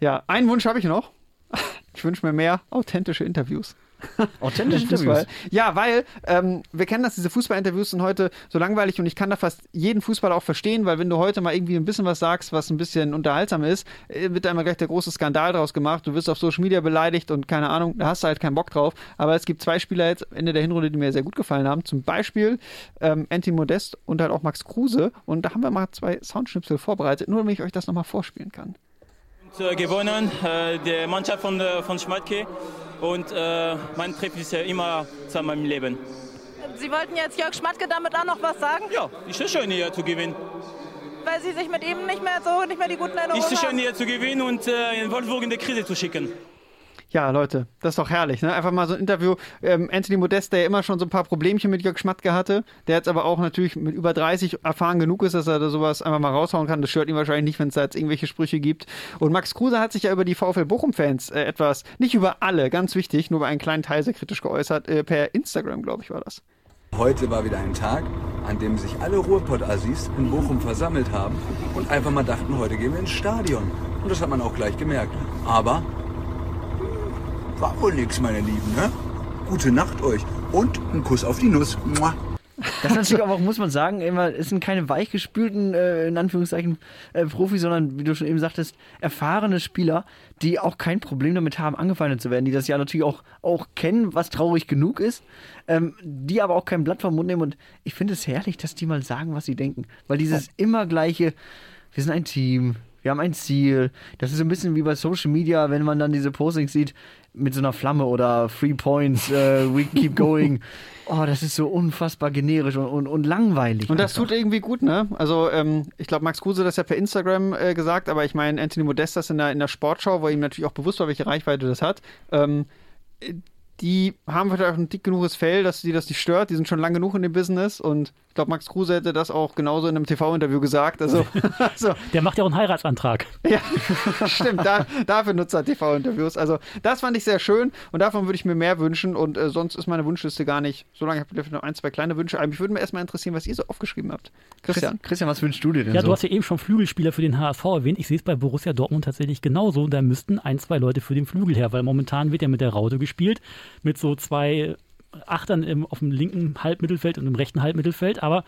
Ja, einen Wunsch habe ich noch. Ich wünsche mir mehr authentische Interviews. Authentische Interviews? Ja, weil ähm, wir kennen das, diese Fußballinterviews sind heute so langweilig und ich kann da fast jeden Fußballer auch verstehen, weil wenn du heute mal irgendwie ein bisschen was sagst, was ein bisschen unterhaltsam ist, äh, wird da immer gleich der große Skandal draus gemacht. Du wirst auf Social Media beleidigt und keine Ahnung, da hast du halt keinen Bock drauf. Aber es gibt zwei Spieler jetzt Ende der Hinrunde, die mir sehr gut gefallen haben. Zum Beispiel ähm, Anthony Modest und halt auch Max Kruse. Und da haben wir mal zwei Soundschnipsel vorbereitet, nur damit ich euch das nochmal vorspielen kann. Gewonnen, äh, die Mannschaft von, äh, von Schmatke und äh, mein Trip ist ja immer zu meinem Leben. Sie wollten jetzt Jörg Schmatke damit auch noch was sagen? Ja, ist es schön hier zu gewinnen. Weil Sie sich mit ihm nicht mehr so, nicht mehr die guten Erinnerungen haben? Ist schön hier zu gewinnen und in Wolfsburg in der Krise zu schicken. Ja, Leute, das ist doch herrlich. Ne? Einfach mal so ein Interview. Ähm, Anthony Modest, der ja immer schon so ein paar Problemchen mit Jörg Schmatke hatte, der jetzt aber auch natürlich mit über 30 erfahren genug ist, dass er da sowas einfach mal raushauen kann. Das stört ihn wahrscheinlich nicht, wenn es da jetzt irgendwelche Sprüche gibt. Und Max Kruse hat sich ja über die VfL Bochum-Fans äh, etwas, nicht über alle, ganz wichtig, nur über einen kleinen Teil sehr kritisch geäußert, äh, per Instagram, glaube ich, war das. Heute war wieder ein Tag, an dem sich alle Ruhrpott-Assis in Bochum versammelt haben und einfach mal dachten, heute gehen wir ins Stadion. Und das hat man auch gleich gemerkt. Aber war wohl nix, meine Lieben, ne? Gute Nacht euch und ein Kuss auf die Nuss. Mua. Das ist natürlich aber auch, muss man sagen, immer, es sind keine weichgespülten, äh, in Anführungszeichen, äh, Profis, sondern, wie du schon eben sagtest, erfahrene Spieler, die auch kein Problem damit haben, angefeindet zu werden, die das ja natürlich auch, auch kennen, was traurig genug ist, ähm, die aber auch kein Blatt vom Mund nehmen. Und ich finde es herrlich, dass die mal sagen, was sie denken. Weil dieses immer gleiche, wir sind ein Team, wir haben ein Ziel. Das ist so ein bisschen wie bei Social Media, wenn man dann diese Postings sieht mit so einer Flamme oder Three Points, uh, we keep going. Oh, das ist so unfassbar generisch und, und, und langweilig. Und das einfach. tut irgendwie gut, ne? Also, ähm, ich glaube, Max Kruse hat das ja per Instagram äh, gesagt, aber ich meine, Anthony Modestas in der, in der Sportschau, wo ihm natürlich auch bewusst war, welche Reichweite das hat. Ähm, die haben vielleicht auch ein dick genuges Fell, dass die das nicht stört. Die sind schon lange genug in dem Business und ich glaube, Max Kruse hätte das auch genauso in einem TV-Interview gesagt. Also, also, Der macht ja auch einen Heiratsantrag. Ja, stimmt. Da, dafür nutzt er TV-Interviews. Also, das fand ich sehr schön und davon würde ich mir mehr wünschen. Und äh, sonst ist meine Wunschliste gar nicht so lange. Ich habe noch ein, zwei kleine Wünsche. Aber mich würde mir erstmal interessieren, was ihr so aufgeschrieben habt. Christian. Christian, was wünschst du dir denn? Ja, so? du hast ja eben schon Flügelspieler für den HSV erwähnt. Ich sehe es bei Borussia Dortmund tatsächlich genauso. Da müssten ein, zwei Leute für den Flügel her, weil momentan wird ja mit der Raute gespielt. Mit so zwei Achtern im, auf dem linken Halbmittelfeld und im rechten Halbmittelfeld. Aber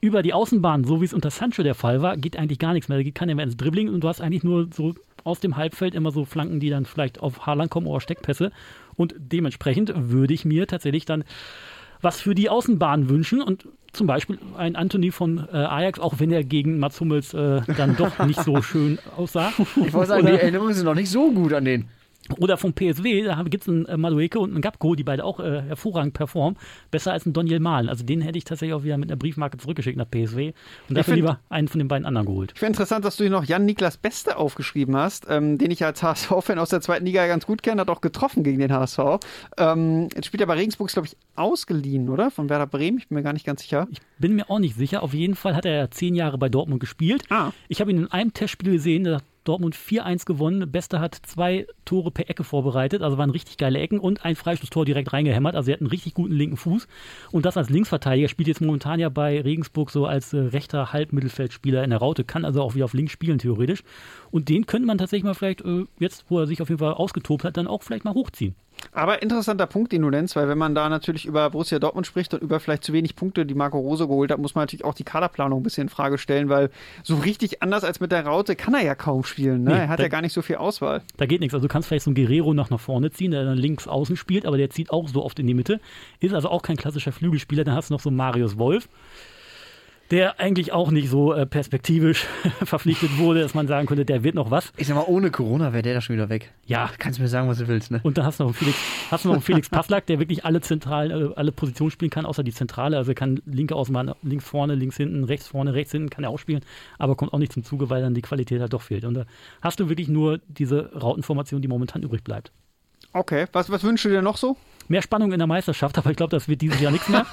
über die Außenbahn, so wie es unter Sancho der Fall war, geht eigentlich gar nichts mehr. Da geht keiner mehr ins Dribbling und du hast eigentlich nur so aus dem Halbfeld immer so Flanken, die dann vielleicht auf Haarland kommen oder Steckpässe. Und dementsprechend würde ich mir tatsächlich dann was für die Außenbahn wünschen und zum Beispiel ein Anthony von äh, Ajax, auch wenn er gegen Mats Hummels äh, dann doch nicht so schön aussah. Ich wollte sagen, die Erinnerungen sind noch nicht so gut an den. Oder vom PSW, da gibt es einen äh, Madueke und einen Gapko, die beide auch äh, hervorragend performen. Besser als ein Daniel Mahlen. Also den hätte ich tatsächlich auch wieder mit einer Briefmarke zurückgeschickt nach PSW und dafür find, lieber einen von den beiden anderen geholt. Ich finde interessant, dass du hier noch Jan-Niklas Beste aufgeschrieben hast, ähm, den ich als HSV-Fan aus der zweiten Liga ganz gut kenne, hat auch getroffen gegen den HSV. Ähm, jetzt spielt er bei Regensburg, glaube ich, ausgeliehen, oder? Von Werder Bremen. Ich bin mir gar nicht ganz sicher. Ich bin mir auch nicht sicher. Auf jeden Fall hat er ja zehn Jahre bei Dortmund gespielt. Ah. Ich habe ihn in einem Testspiel gesehen, da Dortmund 4-1 gewonnen. Bester hat zwei Tore per Ecke vorbereitet, also waren richtig geile Ecken und ein Freistoßtor direkt reingehämmert. Also er hat einen richtig guten linken Fuß. Und das als Linksverteidiger spielt jetzt momentan ja bei Regensburg so als äh, rechter Halbmittelfeldspieler in der Raute, kann also auch wieder auf links spielen theoretisch. Und den könnte man tatsächlich mal vielleicht äh, jetzt, wo er sich auf jeden Fall ausgetobt hat, dann auch vielleicht mal hochziehen. Aber interessanter Punkt, den du nennst, weil wenn man da natürlich über Borussia Dortmund spricht und über vielleicht zu wenig Punkte, die Marco Rose geholt hat, muss man natürlich auch die Kaderplanung ein bisschen in Frage stellen, weil so richtig anders als mit der Raute kann er ja kaum spielen. Ne? Nee, er hat da- ja gar nicht so viel Auswahl. Da geht nichts. Also du kannst vielleicht so einen Guerrero noch nach vorne ziehen, der dann links außen spielt, aber der zieht auch so oft in die Mitte. Ist also auch kein klassischer Flügelspieler. Dann hast du noch so Marius Wolf, der eigentlich auch nicht so äh, perspektivisch verpflichtet wurde, dass man sagen könnte, der wird noch was. Ich sag mal, ohne Corona wäre der da schon wieder weg. Ja, Kannst mir sagen, was du willst, ne? Und dann hast du noch einen Felix, hast du noch einen Felix Passlack, der wirklich alle zentralen, äh, alle Positionen spielen kann, außer die Zentrale. Also er kann linke Außenbahn, links vorne, links hinten, rechts vorne, rechts hinten, kann er auch spielen, aber kommt auch nicht zum Zuge, weil dann die Qualität halt doch fehlt. Und da hast du wirklich nur diese Rautenformation, die momentan übrig bleibt. Okay, was, was wünschst du dir noch so? Mehr Spannung in der Meisterschaft, aber ich glaube, das wird dieses Jahr nichts mehr.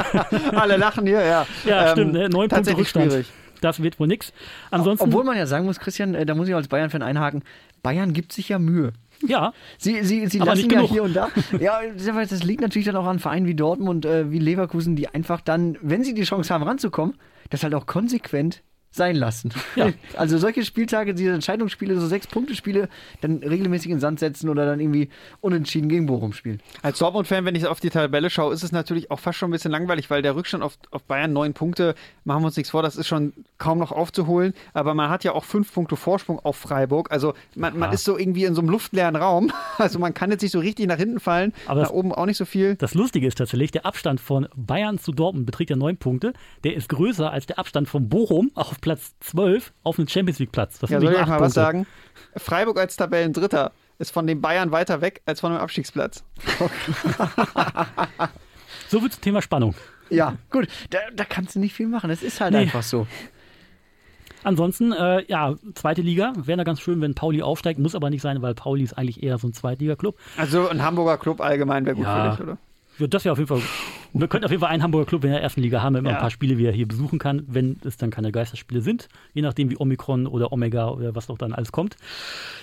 Alle lachen hier, ja. Ja, Ähm, stimmt, ne? neun Punkte Rückstand. schwierig. Das wird wohl nichts. Ansonsten, Obwohl man ja sagen muss, Christian, äh, da muss ich als Bayern-Fan einhaken, Bayern gibt sich ja Mühe. ja, Sie, sie, sie lassen ja hier und da. Ja, das liegt natürlich dann auch an Vereinen wie Dortmund, äh, wie Leverkusen, die einfach dann, wenn sie die Chance haben ranzukommen, das halt auch konsequent sein lassen. Ja. Also solche Spieltage, diese Entscheidungsspiele, so Sechs-Punkte-Spiele, dann regelmäßig in den Sand setzen oder dann irgendwie unentschieden gegen Bochum spielen. Als Dortmund-Fan, wenn ich auf die Tabelle schaue, ist es natürlich auch fast schon ein bisschen langweilig, weil der Rückstand auf, auf Bayern neun Punkte, machen wir uns nichts vor, das ist schon kaum noch aufzuholen. Aber man hat ja auch fünf Punkte Vorsprung auf Freiburg. Also man, man ist so irgendwie in so einem luftleeren Raum. Also man kann jetzt nicht so richtig nach hinten fallen, Aber nach das- oben auch nicht so viel. das Lustige ist tatsächlich, der Abstand von Bayern zu Dortmund beträgt ja neun Punkte. Der ist größer als der Abstand von Bochum auf Platz 12 auf einen Champions League Platz. Das Ja, soll ich mal was Punkte. sagen? Freiburg als Tabellendritter ist von den Bayern weiter weg als von dem Abstiegsplatz. So wird zum Thema Spannung. Ja, gut, da, da kannst du nicht viel machen. Das ist halt Nee. einfach so. Ansonsten, äh, ja, zweite Liga. Wäre da ganz schön, wenn Pauli aufsteigt. Muss aber nicht sein, weil Pauli ist eigentlich eher so ein Zweitliga-Club. Also ein Hamburger Club allgemein wäre gut Ja. für dich, oder? Ja, Das wäre auf jeden Fall. Wir könnten auf jeden Fall einen Hamburger Club in der ersten Liga haben, wenn man Ja. ein paar Spiele wieder hier besuchen kann, wenn es dann keine Geisterspiele sind. Je nachdem, wie Omikron oder Omega oder was noch dann alles kommt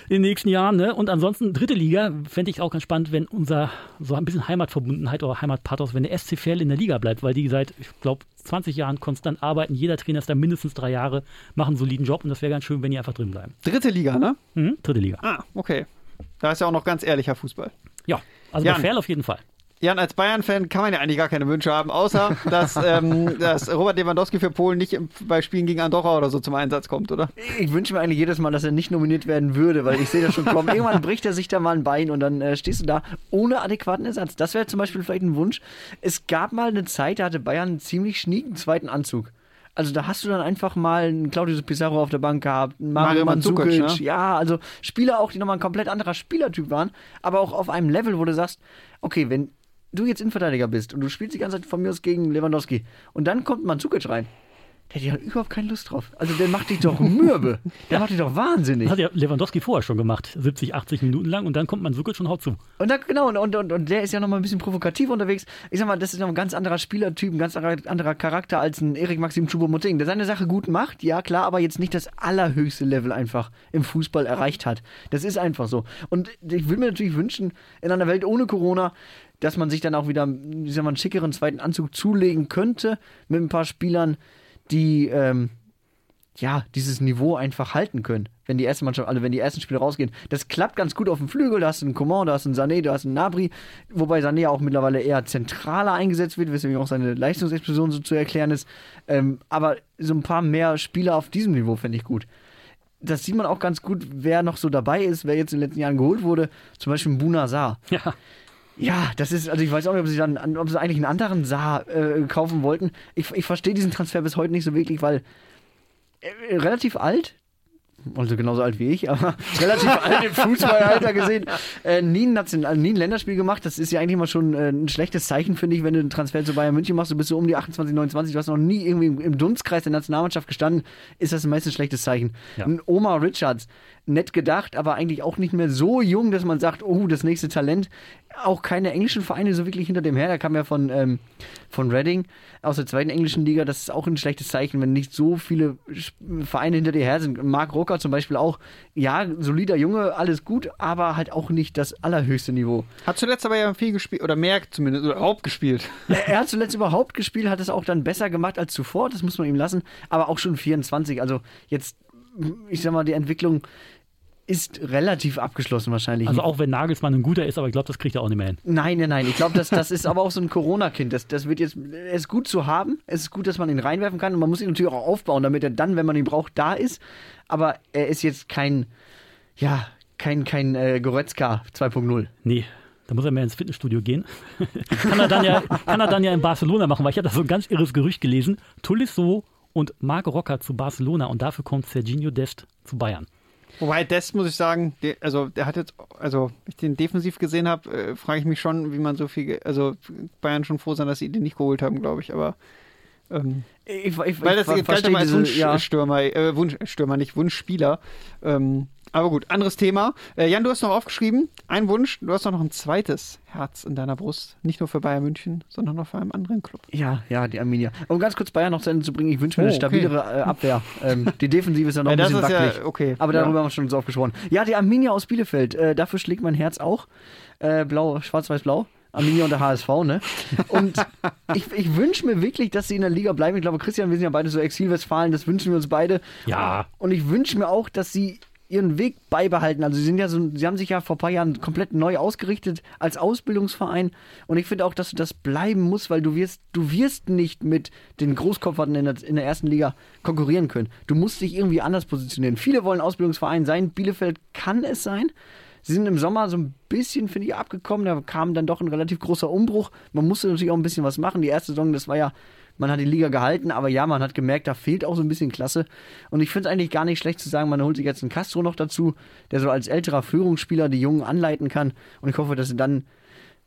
in den nächsten Jahren. Ne? Und ansonsten, dritte Liga, fände ich auch ganz spannend, wenn unser so ein bisschen Heimatverbundenheit oder Heimatpathos, wenn der SC Verl in der Liga bleibt, weil die seit, ich glaube, 20 Jahren konstant arbeiten. Jeder Trainer ist da mindestens drei Jahre, machen einen soliden Job und das wäre ganz schön, wenn die einfach drin bleiben. Dritte Liga, ne? Mhm, dritte Liga. Ah, okay. Da ist ja auch noch ganz ehrlicher Fußball. Ja, also Jan. bei Verl auf jeden Fall. Jan, als Bayern-Fan kann man ja eigentlich gar keine Wünsche haben, außer dass, ähm, dass Robert Lewandowski für Polen nicht bei Spielen gegen Andorra oder so zum Einsatz kommt, oder? Ich wünsche mir eigentlich jedes Mal, dass er nicht nominiert werden würde, weil ich sehe das schon kommen. Irgendwann bricht er sich da mal ein Bein und dann äh, stehst du da ohne adäquaten Ersatz. Das wäre zum Beispiel vielleicht ein Wunsch. Es gab mal eine Zeit, da hatte Bayern einen ziemlich schnieken zweiten Anzug. Also da hast du dann einfach mal einen Claudio Pizarro auf der Bank gehabt, einen Mario Mario Mandzukic, ne? ja, also Spieler auch, die nochmal ein komplett anderer Spielertyp waren, aber auch auf einem Level, wo du sagst, okay, wenn du jetzt Innenverteidiger bist und du spielst die ganze Zeit von mir aus gegen Lewandowski und dann kommt Mandzukic rein, der hat ja überhaupt keine Lust drauf. Also der macht dich doch mürbe. Der macht dich doch wahnsinnig. Das hat ja Lewandowski vorher schon gemacht, 70, 80 Minuten lang und dann kommt man Sukic und haut zu. Und da, genau, und, und, und, und der ist ja nochmal ein bisschen provokativ unterwegs. Ich sag mal, das ist noch ein ganz anderer Spielertyp, ein ganz anderer, anderer Charakter als ein Erik Maxim Choupo-Moting, der seine Sache gut macht, ja klar, aber jetzt nicht das allerhöchste Level einfach im Fußball erreicht hat. Das ist einfach so. Und ich würde mir natürlich wünschen, in einer Welt ohne Corona, dass man sich dann auch wieder, ich sag mal, einen schickeren zweiten Anzug zulegen könnte mit ein paar Spielern, die, ähm, ja, dieses Niveau einfach halten können. Wenn die erste Mannschaft, also wenn die ersten Spiele rausgehen. Das klappt ganz gut auf dem Flügel. Da hast du einen Coman, da hast du einen Sané, da hast du einen Nabri. Wobei Sané auch mittlerweile eher zentraler eingesetzt wird, weswegen auch seine Leistungsexplosion so zu erklären ist. Ähm, aber so ein paar mehr Spieler auf diesem Niveau fände ich gut. Das sieht man auch ganz gut, wer noch so dabei ist, wer jetzt in den letzten Jahren geholt wurde. Zum Beispiel Buna Saar. Ja, Ja, das ist, also ich weiß auch nicht, ob sie dann, an- ob sie eigentlich einen anderen Saar äh, kaufen wollten. Ich, ich verstehe diesen Transfer bis heute nicht so wirklich, weil äh, relativ alt, also genauso alt wie ich, aber relativ alt im Fußballalter gesehen, äh, nie, ein National, nie ein Länderspiel gemacht. Das ist ja eigentlich immer schon äh, ein schlechtes Zeichen, finde ich, wenn du einen Transfer zu Bayern München machst, du bist so um die 28, 29, du hast noch nie irgendwie im, im Dunstkreis der Nationalmannschaft gestanden, ist das meistens ein schlechtes Zeichen. Ja. Ein Omar Richards, nett gedacht, aber eigentlich auch nicht mehr so jung, dass man sagt, oh, das nächste Talent. Auch keine englischen Vereine so wirklich hinter dem her. Der kam ja von, ähm, von Reading aus der zweiten englischen Liga. Das ist auch ein schlechtes Zeichen, wenn nicht so viele Vereine hinter dir her sind. Marc Rocker zum Beispiel auch. Ja, solider Junge, alles gut, aber halt auch nicht das allerhöchste Niveau. Hat zuletzt aber ja viel gespielt, oder mehr zumindest, oder überhaupt gespielt. Er er hat zuletzt überhaupt gespielt, hat es auch dann besser gemacht als zuvor, das muss man ihm lassen, aber auch schon 24. Also jetzt, ich sag mal, die Entwicklung ist relativ abgeschlossen wahrscheinlich. Also auch wenn Nagelsmann ein guter ist, aber ich glaube, das kriegt er auch nicht mehr hin. Nein, nein, nein. Ich glaube, das, das ist aber auch so ein Corona-Kind. Das, das wird jetzt, er ist gut zu haben. Es ist gut, dass man ihn reinwerfen kann. Und man muss ihn natürlich auch aufbauen, damit er dann, wenn man ihn braucht, da ist. Aber er ist jetzt kein, ja, kein, kein äh, Goretzka 2.0. Nee, da muss er mehr ins Fitnessstudio gehen. kann, er dann ja, kann er dann ja in Barcelona machen, weil ich habe da so ein ganz irres Gerücht gelesen. Tolisso und Marc Rocker zu Barcelona und dafür kommt Serginho Dest zu Bayern. Wobei Dest, muss ich sagen, der, also der hat jetzt, also ich den defensiv gesehen habe, äh, frage ich mich schon, wie man so viel, also Bayern schon froh sein, dass sie den nicht geholt haben, glaube ich, aber ähm, Ich, ich, weil das galt verstehe immer als diese- ja. Wunschstürmer, äh, Wunschstürmer, nicht Wunschspieler. Ähm, aber gut, anderes Thema. Äh, Jan, du hast noch aufgeschrieben, ein Wunsch, du hast doch noch ein zweites Herz in deiner Brust. Nicht nur für Bayern München, sondern noch für einen anderen Club. Ja, ja, die Arminia. Um ganz kurz Bayern noch zu Ende zu bringen, ich wünsche mir Oh, eine okay. stabilere äh, Abwehr. Ähm, die Defensive ist ja noch Ja, ein bisschen wackelig. ja okay. Aber darüber Ja. haben wir schon so oft gesprochen. Ja, die Arminia aus Bielefeld, äh, dafür schlägt mein Herz auch. Äh, blau, schwarz-weiß-blau. Arminia und der HSV, ne? Und ich, ich wünsche mir wirklich, dass sie in der Liga bleiben. Ich glaube, Christian, wir sind ja beide so Exil-Westfalen, das wünschen wir uns beide. Ja. Und ich wünsche mir auch, dass sie ihren Weg beibehalten. Also sie sind ja so, sie haben sich ja vor ein paar Jahren komplett neu ausgerichtet als Ausbildungsverein. Und ich finde auch, dass du das bleiben musst, weil du wirst, du wirst nicht mit den Großkopfern in der, in der ersten Liga konkurrieren können. Du musst dich irgendwie anders positionieren. Viele wollen Ausbildungsverein sein. Bielefeld kann es sein. Sie sind im Sommer so ein bisschen, finde ich, abgekommen. Da kam dann doch ein relativ großer Umbruch. Man musste natürlich auch ein bisschen was machen. Die erste Saison, das war ja, man hat die Liga gehalten, aber ja, man hat gemerkt, da fehlt auch so ein bisschen Klasse. Und ich finde es eigentlich gar nicht schlecht zu sagen, man holt sich jetzt einen Castro noch dazu, der so als älterer Führungsspieler die Jungen anleiten kann. Und ich hoffe, dass sie dann,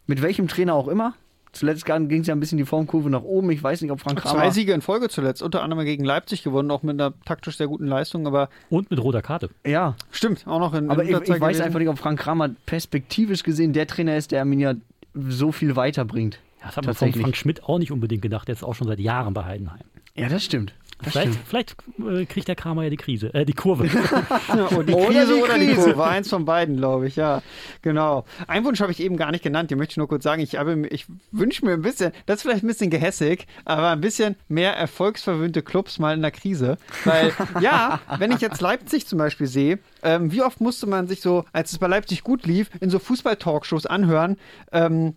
mit welchem Trainer auch immer, zuletzt ging es ja ein bisschen die Formkurve nach oben. Ich weiß nicht, ob Frank Kramer... Zwei Siege in Folge zuletzt, unter anderem gegen Leipzig gewonnen, auch mit einer taktisch sehr guten Leistung, aber Und mit roter Karte. Ja, stimmt, auch noch in aber in ich, ich weiß gewesen. einfach nicht, ob Frank Kramer perspektivisch gesehen der Trainer ist, der Arminia so viel weiterbringt. Das hat man von. Frank Schmidt auch nicht unbedingt gedacht. Der ist auch schon seit Jahren bei Heidenheim. Ja, das stimmt. Das Vielleicht, stimmt. vielleicht äh, kriegt der Kramer ja die Krise, äh, die Kurve. Und die Oder Krise die oder die Krise. Kurve. Eins von beiden, glaube ich, ja. Genau. Einen Wunsch habe ich eben gar nicht genannt, den möchte ich nur kurz sagen. Ich, habe- ich wünsche mir ein bisschen, das ist vielleicht ein bisschen gehässig, aber ein bisschen mehr erfolgsverwöhnte Clubs mal in der Krise. Weil, ja, wenn ich jetzt Leipzig zum Beispiel sehe, ähm, wie oft musste man sich so, als es bei Leipzig gut lief, in so Fußball-Talkshows anhören, ähm,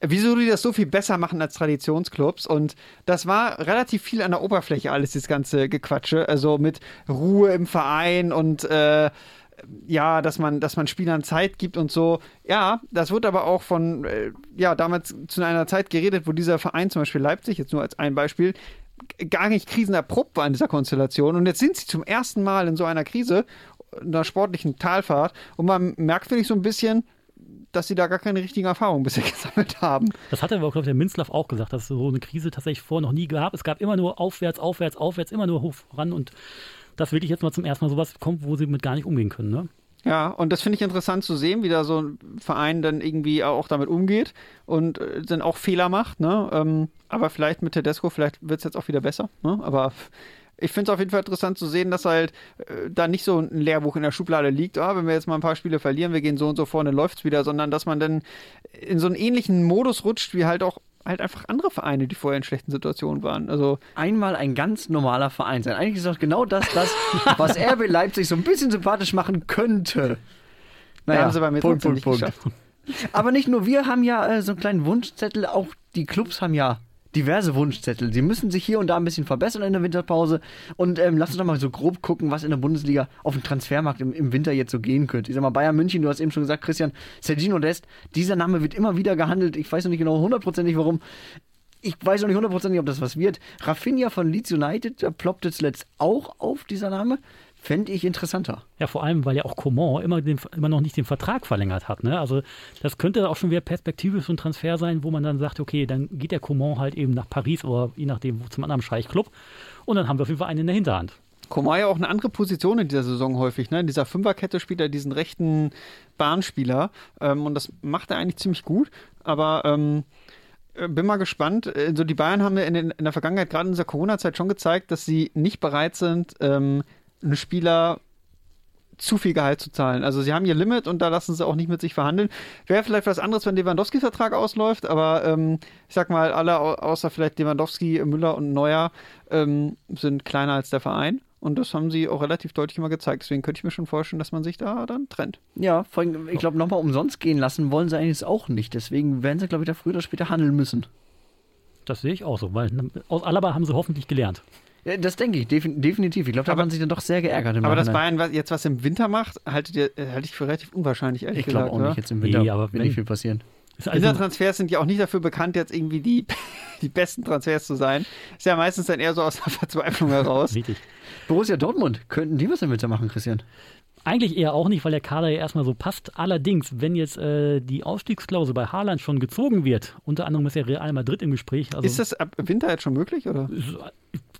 wieso die das so viel besser machen als Traditionsclubs. Und das war relativ viel an der Oberfläche, alles das ganze Gequatsche. Also mit Ruhe im Verein und äh, ja, dass man, dass man Spielern Zeit gibt und so. Ja, das wird aber auch von, äh, ja, damals zu einer Zeit geredet, wo dieser Verein, zum Beispiel Leipzig, jetzt nur als ein Beispiel, gar nicht krisenerprobt war in dieser Konstellation. Und jetzt sind sie zum ersten Mal in so einer Krise, in einer sportlichen Talfahrt. Und man merkt, finde ich, so ein bisschen, dass sie da gar keine richtigen Erfahrungen bisher gesammelt haben. Das hat aber, glaube ich, der Minzlaff auch gesagt, dass es so eine Krise tatsächlich vorher noch nie gab. Es gab immer nur aufwärts, aufwärts, aufwärts, immer nur hoch voran und dass wirklich jetzt mal zum ersten Mal sowas kommt, wo sie mit gar nicht umgehen können. Ne? Ja, und das finde ich interessant zu sehen, wie da so ein Verein dann irgendwie auch damit umgeht und äh, dann auch Fehler macht. Ne? Ähm, aber vielleicht mit Tedesco, vielleicht wird es jetzt auch wieder besser. Ne? Aber ich finde es auf jeden Fall interessant zu sehen, dass halt äh, da nicht so ein Lehrbuch in der Schublade liegt, ah, wenn wir jetzt mal ein paar Spiele verlieren, wir gehen so und so vorne, läuft's wieder, sondern dass man dann in so einen ähnlichen Modus rutscht, wie halt auch halt einfach andere Vereine, die vorher in schlechten Situationen waren. Also Einmal ein ganz normaler Verein sein. Eigentlich ist doch genau das, das was RB Leipzig so ein bisschen sympathisch machen könnte. Naja, haben sie beim Punkt, Punkt, Punkt, nicht Punkt. geschafft. Aber nicht nur wir haben ja äh, so einen kleinen Wunschzettel, auch die Clubs haben ja diverse Wunschzettel. Sie müssen sich hier und da ein bisschen verbessern in der Winterpause. Und ähm, lass uns doch mal so grob gucken, was in der Bundesliga auf dem Transfermarkt im, im Winter jetzt so gehen könnte. Ich sag mal, Bayern München, du hast eben schon gesagt, Christian, Sergino Dest, dieser Name wird immer wieder gehandelt. Ich weiß noch nicht genau hundertprozentig warum. Ich weiß noch nicht hundertprozentig, ob das was wird. Rafinha von Leeds United, da ploppte zuletzt auch auf dieser Name. Fände ich interessanter. Ja, vor allem, weil ja auch Coman immer, den, immer noch nicht den Vertrag verlängert hat. Ne? Also das könnte auch schon wieder perspektivisch so ein Transfer sein, wo man dann sagt, okay, dann geht der Coman halt eben nach Paris oder je nachdem wo zum anderen Scheichclub und dann haben wir auf jeden Fall einen in der Hinterhand. Komar ja auch eine andere Position in dieser Saison häufig. Ne? In dieser Fünferkette spielt er diesen rechten Bahnspieler ähm, und das macht er eigentlich ziemlich gut. Aber ähm, äh, bin mal gespannt. Äh, So die Bayern haben ja in, den, in der Vergangenheit, gerade in dieser Corona-Zeit, schon gezeigt, dass sie nicht bereit sind, ähm, einen Spieler zu viel Gehalt zu zahlen. Also sie haben ihr Limit und da lassen sie auch nicht mit sich verhandeln. Wäre vielleicht was anderes, wenn Lewandowski-Vertrag ausläuft, aber ähm, ich sag mal, alle au- außer vielleicht Lewandowski, Müller und Neuer ähm, sind kleiner als der Verein. Und das haben sie auch relativ deutlich immer gezeigt. Deswegen könnte ich mir schon vorstellen, dass man sich da dann trennt. Ja, vor allem, ich glaube, nochmal umsonst gehen lassen wollen sie eigentlich auch nicht. Deswegen werden sie, glaube ich, da früher oder später handeln müssen. Das sehe ich auch so, weil aus Alaba haben sie hoffentlich gelernt. Ja, das denke ich, defin definitiv. Ich glaube, da Aber- haben sie dann doch sehr geärgert im Aber dass Nachhinein. Bayern was- jetzt was im Winter macht, ihr, äh, halte ich für relativ unwahrscheinlich, ehrlich Ich glaube gesagt. auch oder? nicht, jetzt im Winter Nee, aber wird nicht viel passieren. Ist also, Wintertransfers sind ja auch nicht dafür bekannt, jetzt irgendwie die, die besten Transfers zu sein. Ist ja meistens dann eher so aus der Verzweiflung heraus. richtig. Borussia Dortmund, könnten die was im Winter machen, Christian? Eigentlich eher auch nicht, weil der Kader ja erstmal so passt. Allerdings, wenn jetzt äh, die Ausstiegsklausel bei Haaland schon gezogen wird, unter anderem ist ja Real Madrid im Gespräch. Also Ist das ab Winter jetzt schon möglich? Oder?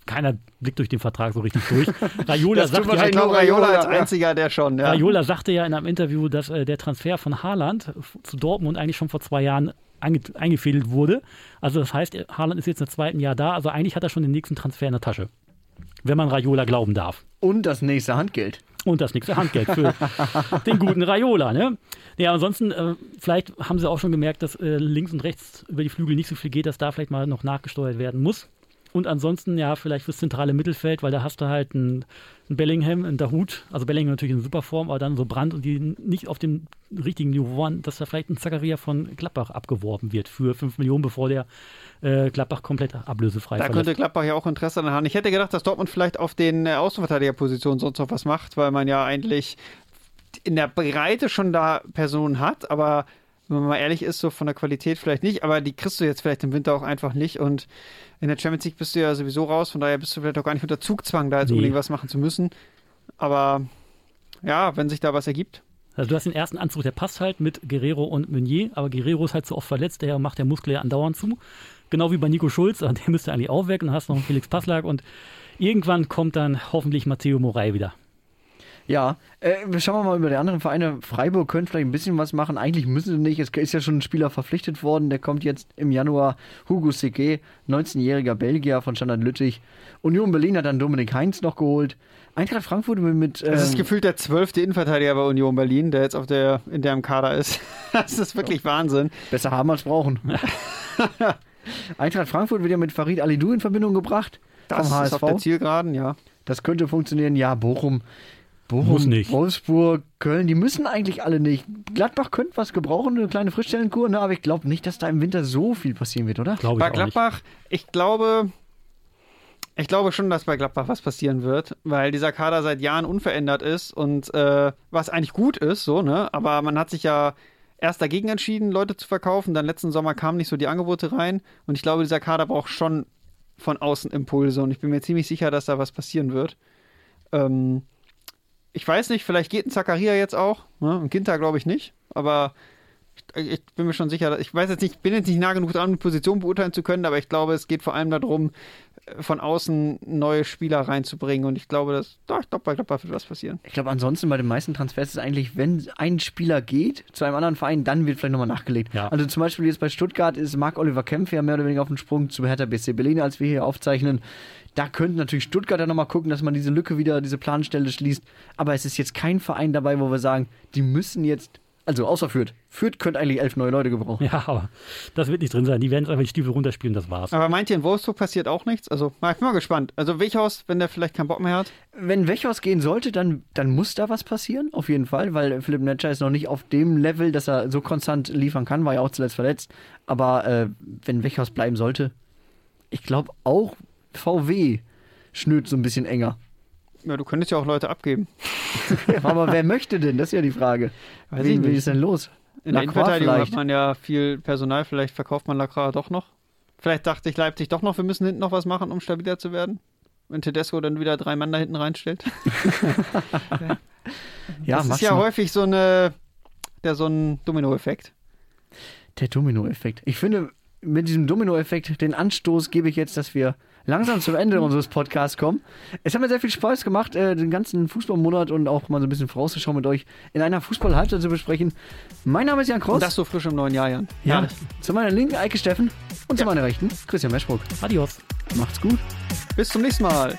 Keiner blickt durch den Vertrag so richtig durch. Raiola Das sagt ja, Ich wahrscheinlich glaube, nur Raiola als Raiola, ja. einziger, der schon. Ja. Raiola sagte ja in einem Interview, dass äh, der Transfer von Haaland zu Dortmund eigentlich schon vor zwei Jahren einge eingefädelt wurde. Also das heißt, Haaland ist jetzt im zweiten Jahr da. Also eigentlich hat er schon den nächsten Transfer in der Tasche. Wenn man Raiola glauben darf. Und das nächste Handgeld. Und das nächste Handgeld für den guten Raiola. Ne? Ja, ansonsten, äh, vielleicht haben sie auch schon gemerkt, dass äh, links und rechts über die Flügel nicht so viel geht, dass da vielleicht mal noch nachgesteuert werden muss. Und ansonsten, ja, vielleicht fürs zentrale Mittelfeld, weil da hast du halt einen, einen Bellingham, einen Dahut, also Bellingham natürlich in super Form, aber dann so Brand und die nicht auf dem richtigen Niveau waren, dass da vielleicht ein Zakaria von Gladbach abgeworben wird für 5 Millionen, bevor der äh, Gladbach komplett ablösefrei Da verlässt. könnte Gladbach ja auch Interesse daran haben. Ich hätte gedacht, dass Dortmund vielleicht auf den äh, Außenverteidigerpositionen sonst noch was macht, weil man ja eigentlich in der Breite schon da Personen hat, aber wenn man mal ehrlich ist, so von der Qualität vielleicht nicht, aber die kriegst du jetzt vielleicht im Winter auch einfach nicht und in der Champions League bist du ja sowieso raus, von daher bist du vielleicht auch gar nicht unter Zugzwang, da jetzt Nee. unbedingt was machen zu müssen. Aber ja, wenn sich da was ergibt. Also du hast den ersten Anzug, der passt halt mit Guerrero und Meunier, aber Guerrero ist halt so oft verletzt, der macht der Muskel ja andauernd zu. Genau wie bei Nico Schulz, der müsste eigentlich auch weg und dann hast du noch einen Felix Passlag und irgendwann kommt dann hoffentlich Matteo Morey wieder. Ja, äh, schauen wir mal über die anderen Vereine. Freiburg könnte vielleicht ein bisschen was machen. Eigentlich müssen sie nicht. Es ist ja schon ein Spieler verpflichtet worden. Der kommt jetzt im Januar. Hugo Seque, 19-jähriger Belgier von Standard Lüttich. Union Berlin hat dann Dominik Heinz noch geholt. Eintracht Frankfurt mit. Das ist ähm, gefühlt der zwölfte Innenverteidiger bei Union Berlin, der jetzt auf der, in der im Kader ist. Das ist wirklich Wahnsinn. Besser haben als brauchen. Eintracht Frankfurt wird ja mit Farid Alidou in Verbindung gebracht. Das vom ist auf der HSV. Zielgeraden, ja. Das könnte funktionieren. Ja, Bochum. Bochum, Muss nicht. Wolfsburg, Köln, die müssen eigentlich alle nicht. Gladbach könnte was gebrauchen, eine kleine Frischstellenkur, ne? aber ich glaube nicht, dass da im Winter so viel passieren wird, oder? Glaube ich Bei auch nicht. Gladbach, ich glaube, ich glaube schon, dass bei Gladbach was passieren wird, weil dieser Kader seit Jahren unverändert ist und äh, was eigentlich gut ist, so, ne? Aber man hat sich ja erst dagegen entschieden, Leute zu verkaufen, dann letzten Sommer kamen nicht so die Angebote rein und ich glaube, dieser Kader braucht schon von außen Impulse und ich bin mir ziemlich sicher, dass da was passieren wird. Ähm, ich weiß nicht, vielleicht geht ein Zakaria jetzt auch, ne? Ein Ginter glaube ich nicht, aber ich, bin mir schon sicher, ich weiß jetzt nicht, bin jetzt nicht nah genug dran, eine Position beurteilen zu können, aber ich glaube, es geht vor allem darum, äh, von außen neue Spieler reinzubringen und ich glaube, dass, doch, ich glaube, bei Gladbach wird was passieren. Ich glaube, ansonsten bei den meisten Transfers ist eigentlich, wenn ein Spieler geht zu einem anderen Verein, dann wird vielleicht nochmal nachgelegt. Ja. Also zum Beispiel jetzt bei Stuttgart ist Marc-Oliver Kempf ja mehr oder weniger auf dem Sprung zu Hertha BSC Berlin, als wir hier aufzeichnen. Da könnte natürlich Stuttgart dann nochmal gucken, dass man diese Lücke wieder, diese Planstelle schließt. Aber es ist jetzt kein Verein dabei, wo wir sagen, die müssen jetzt, also außer Fürth. Fürth könnte eigentlich elf neue Leute gebrauchen. Ja, aber das wird nicht drin sein. Die werden jetzt einfach die Stiefel runterspielen, das war's. Aber meint ihr, in Wolfsburg passiert auch nichts? Also, ich bin mal gespannt. Also, Wichhaus, wenn der vielleicht keinen Bock mehr hat. Wenn Wechhaus gehen sollte, dann, dann muss da was passieren, auf jeden Fall, weil Philipp Netscher ist noch nicht auf dem Level, dass er so konstant liefern kann, war ja auch zuletzt verletzt. Aber äh, wenn Wechhaus bleiben sollte, ich glaube auch VW schnürt so ein bisschen enger. Ja, du könntest ja auch Leute abgeben. Aber wer möchte denn? Das ist ja die Frage. Weiß Wen wie ist denn los? In der Innenverteidigung vielleicht. hat man ja viel Personal, vielleicht verkauft man Lacroix doch noch. Vielleicht dachte ich Leipzig doch noch, wir müssen hinten noch was machen, um stabiler zu werden. Wenn Tedesco dann wieder drei Mann da hinten reinstellt. Ja, das ist ja mal. häufig so eine, der so ein Dominoeffekt. Der Dominoeffekt. Ich finde, mit diesem Dominoeffekt, den Anstoß gebe ich jetzt, dass wir langsam zum Ende unseres Podcasts kommen. Es hat mir sehr viel Spaß gemacht, äh, den ganzen Fußballmonat und auch mal so ein bisschen vorauszuschauen mit euch in einer Fußball-Halbzeit zu besprechen. Mein Name ist Jan Kross. Und das so frisch im neuen Jahr, Jan. ja, zu meiner linken Eike Steffen und zu Ja. meiner rechten Christian Meschbruck. Adios. Macht's gut. Bis zum nächsten Mal.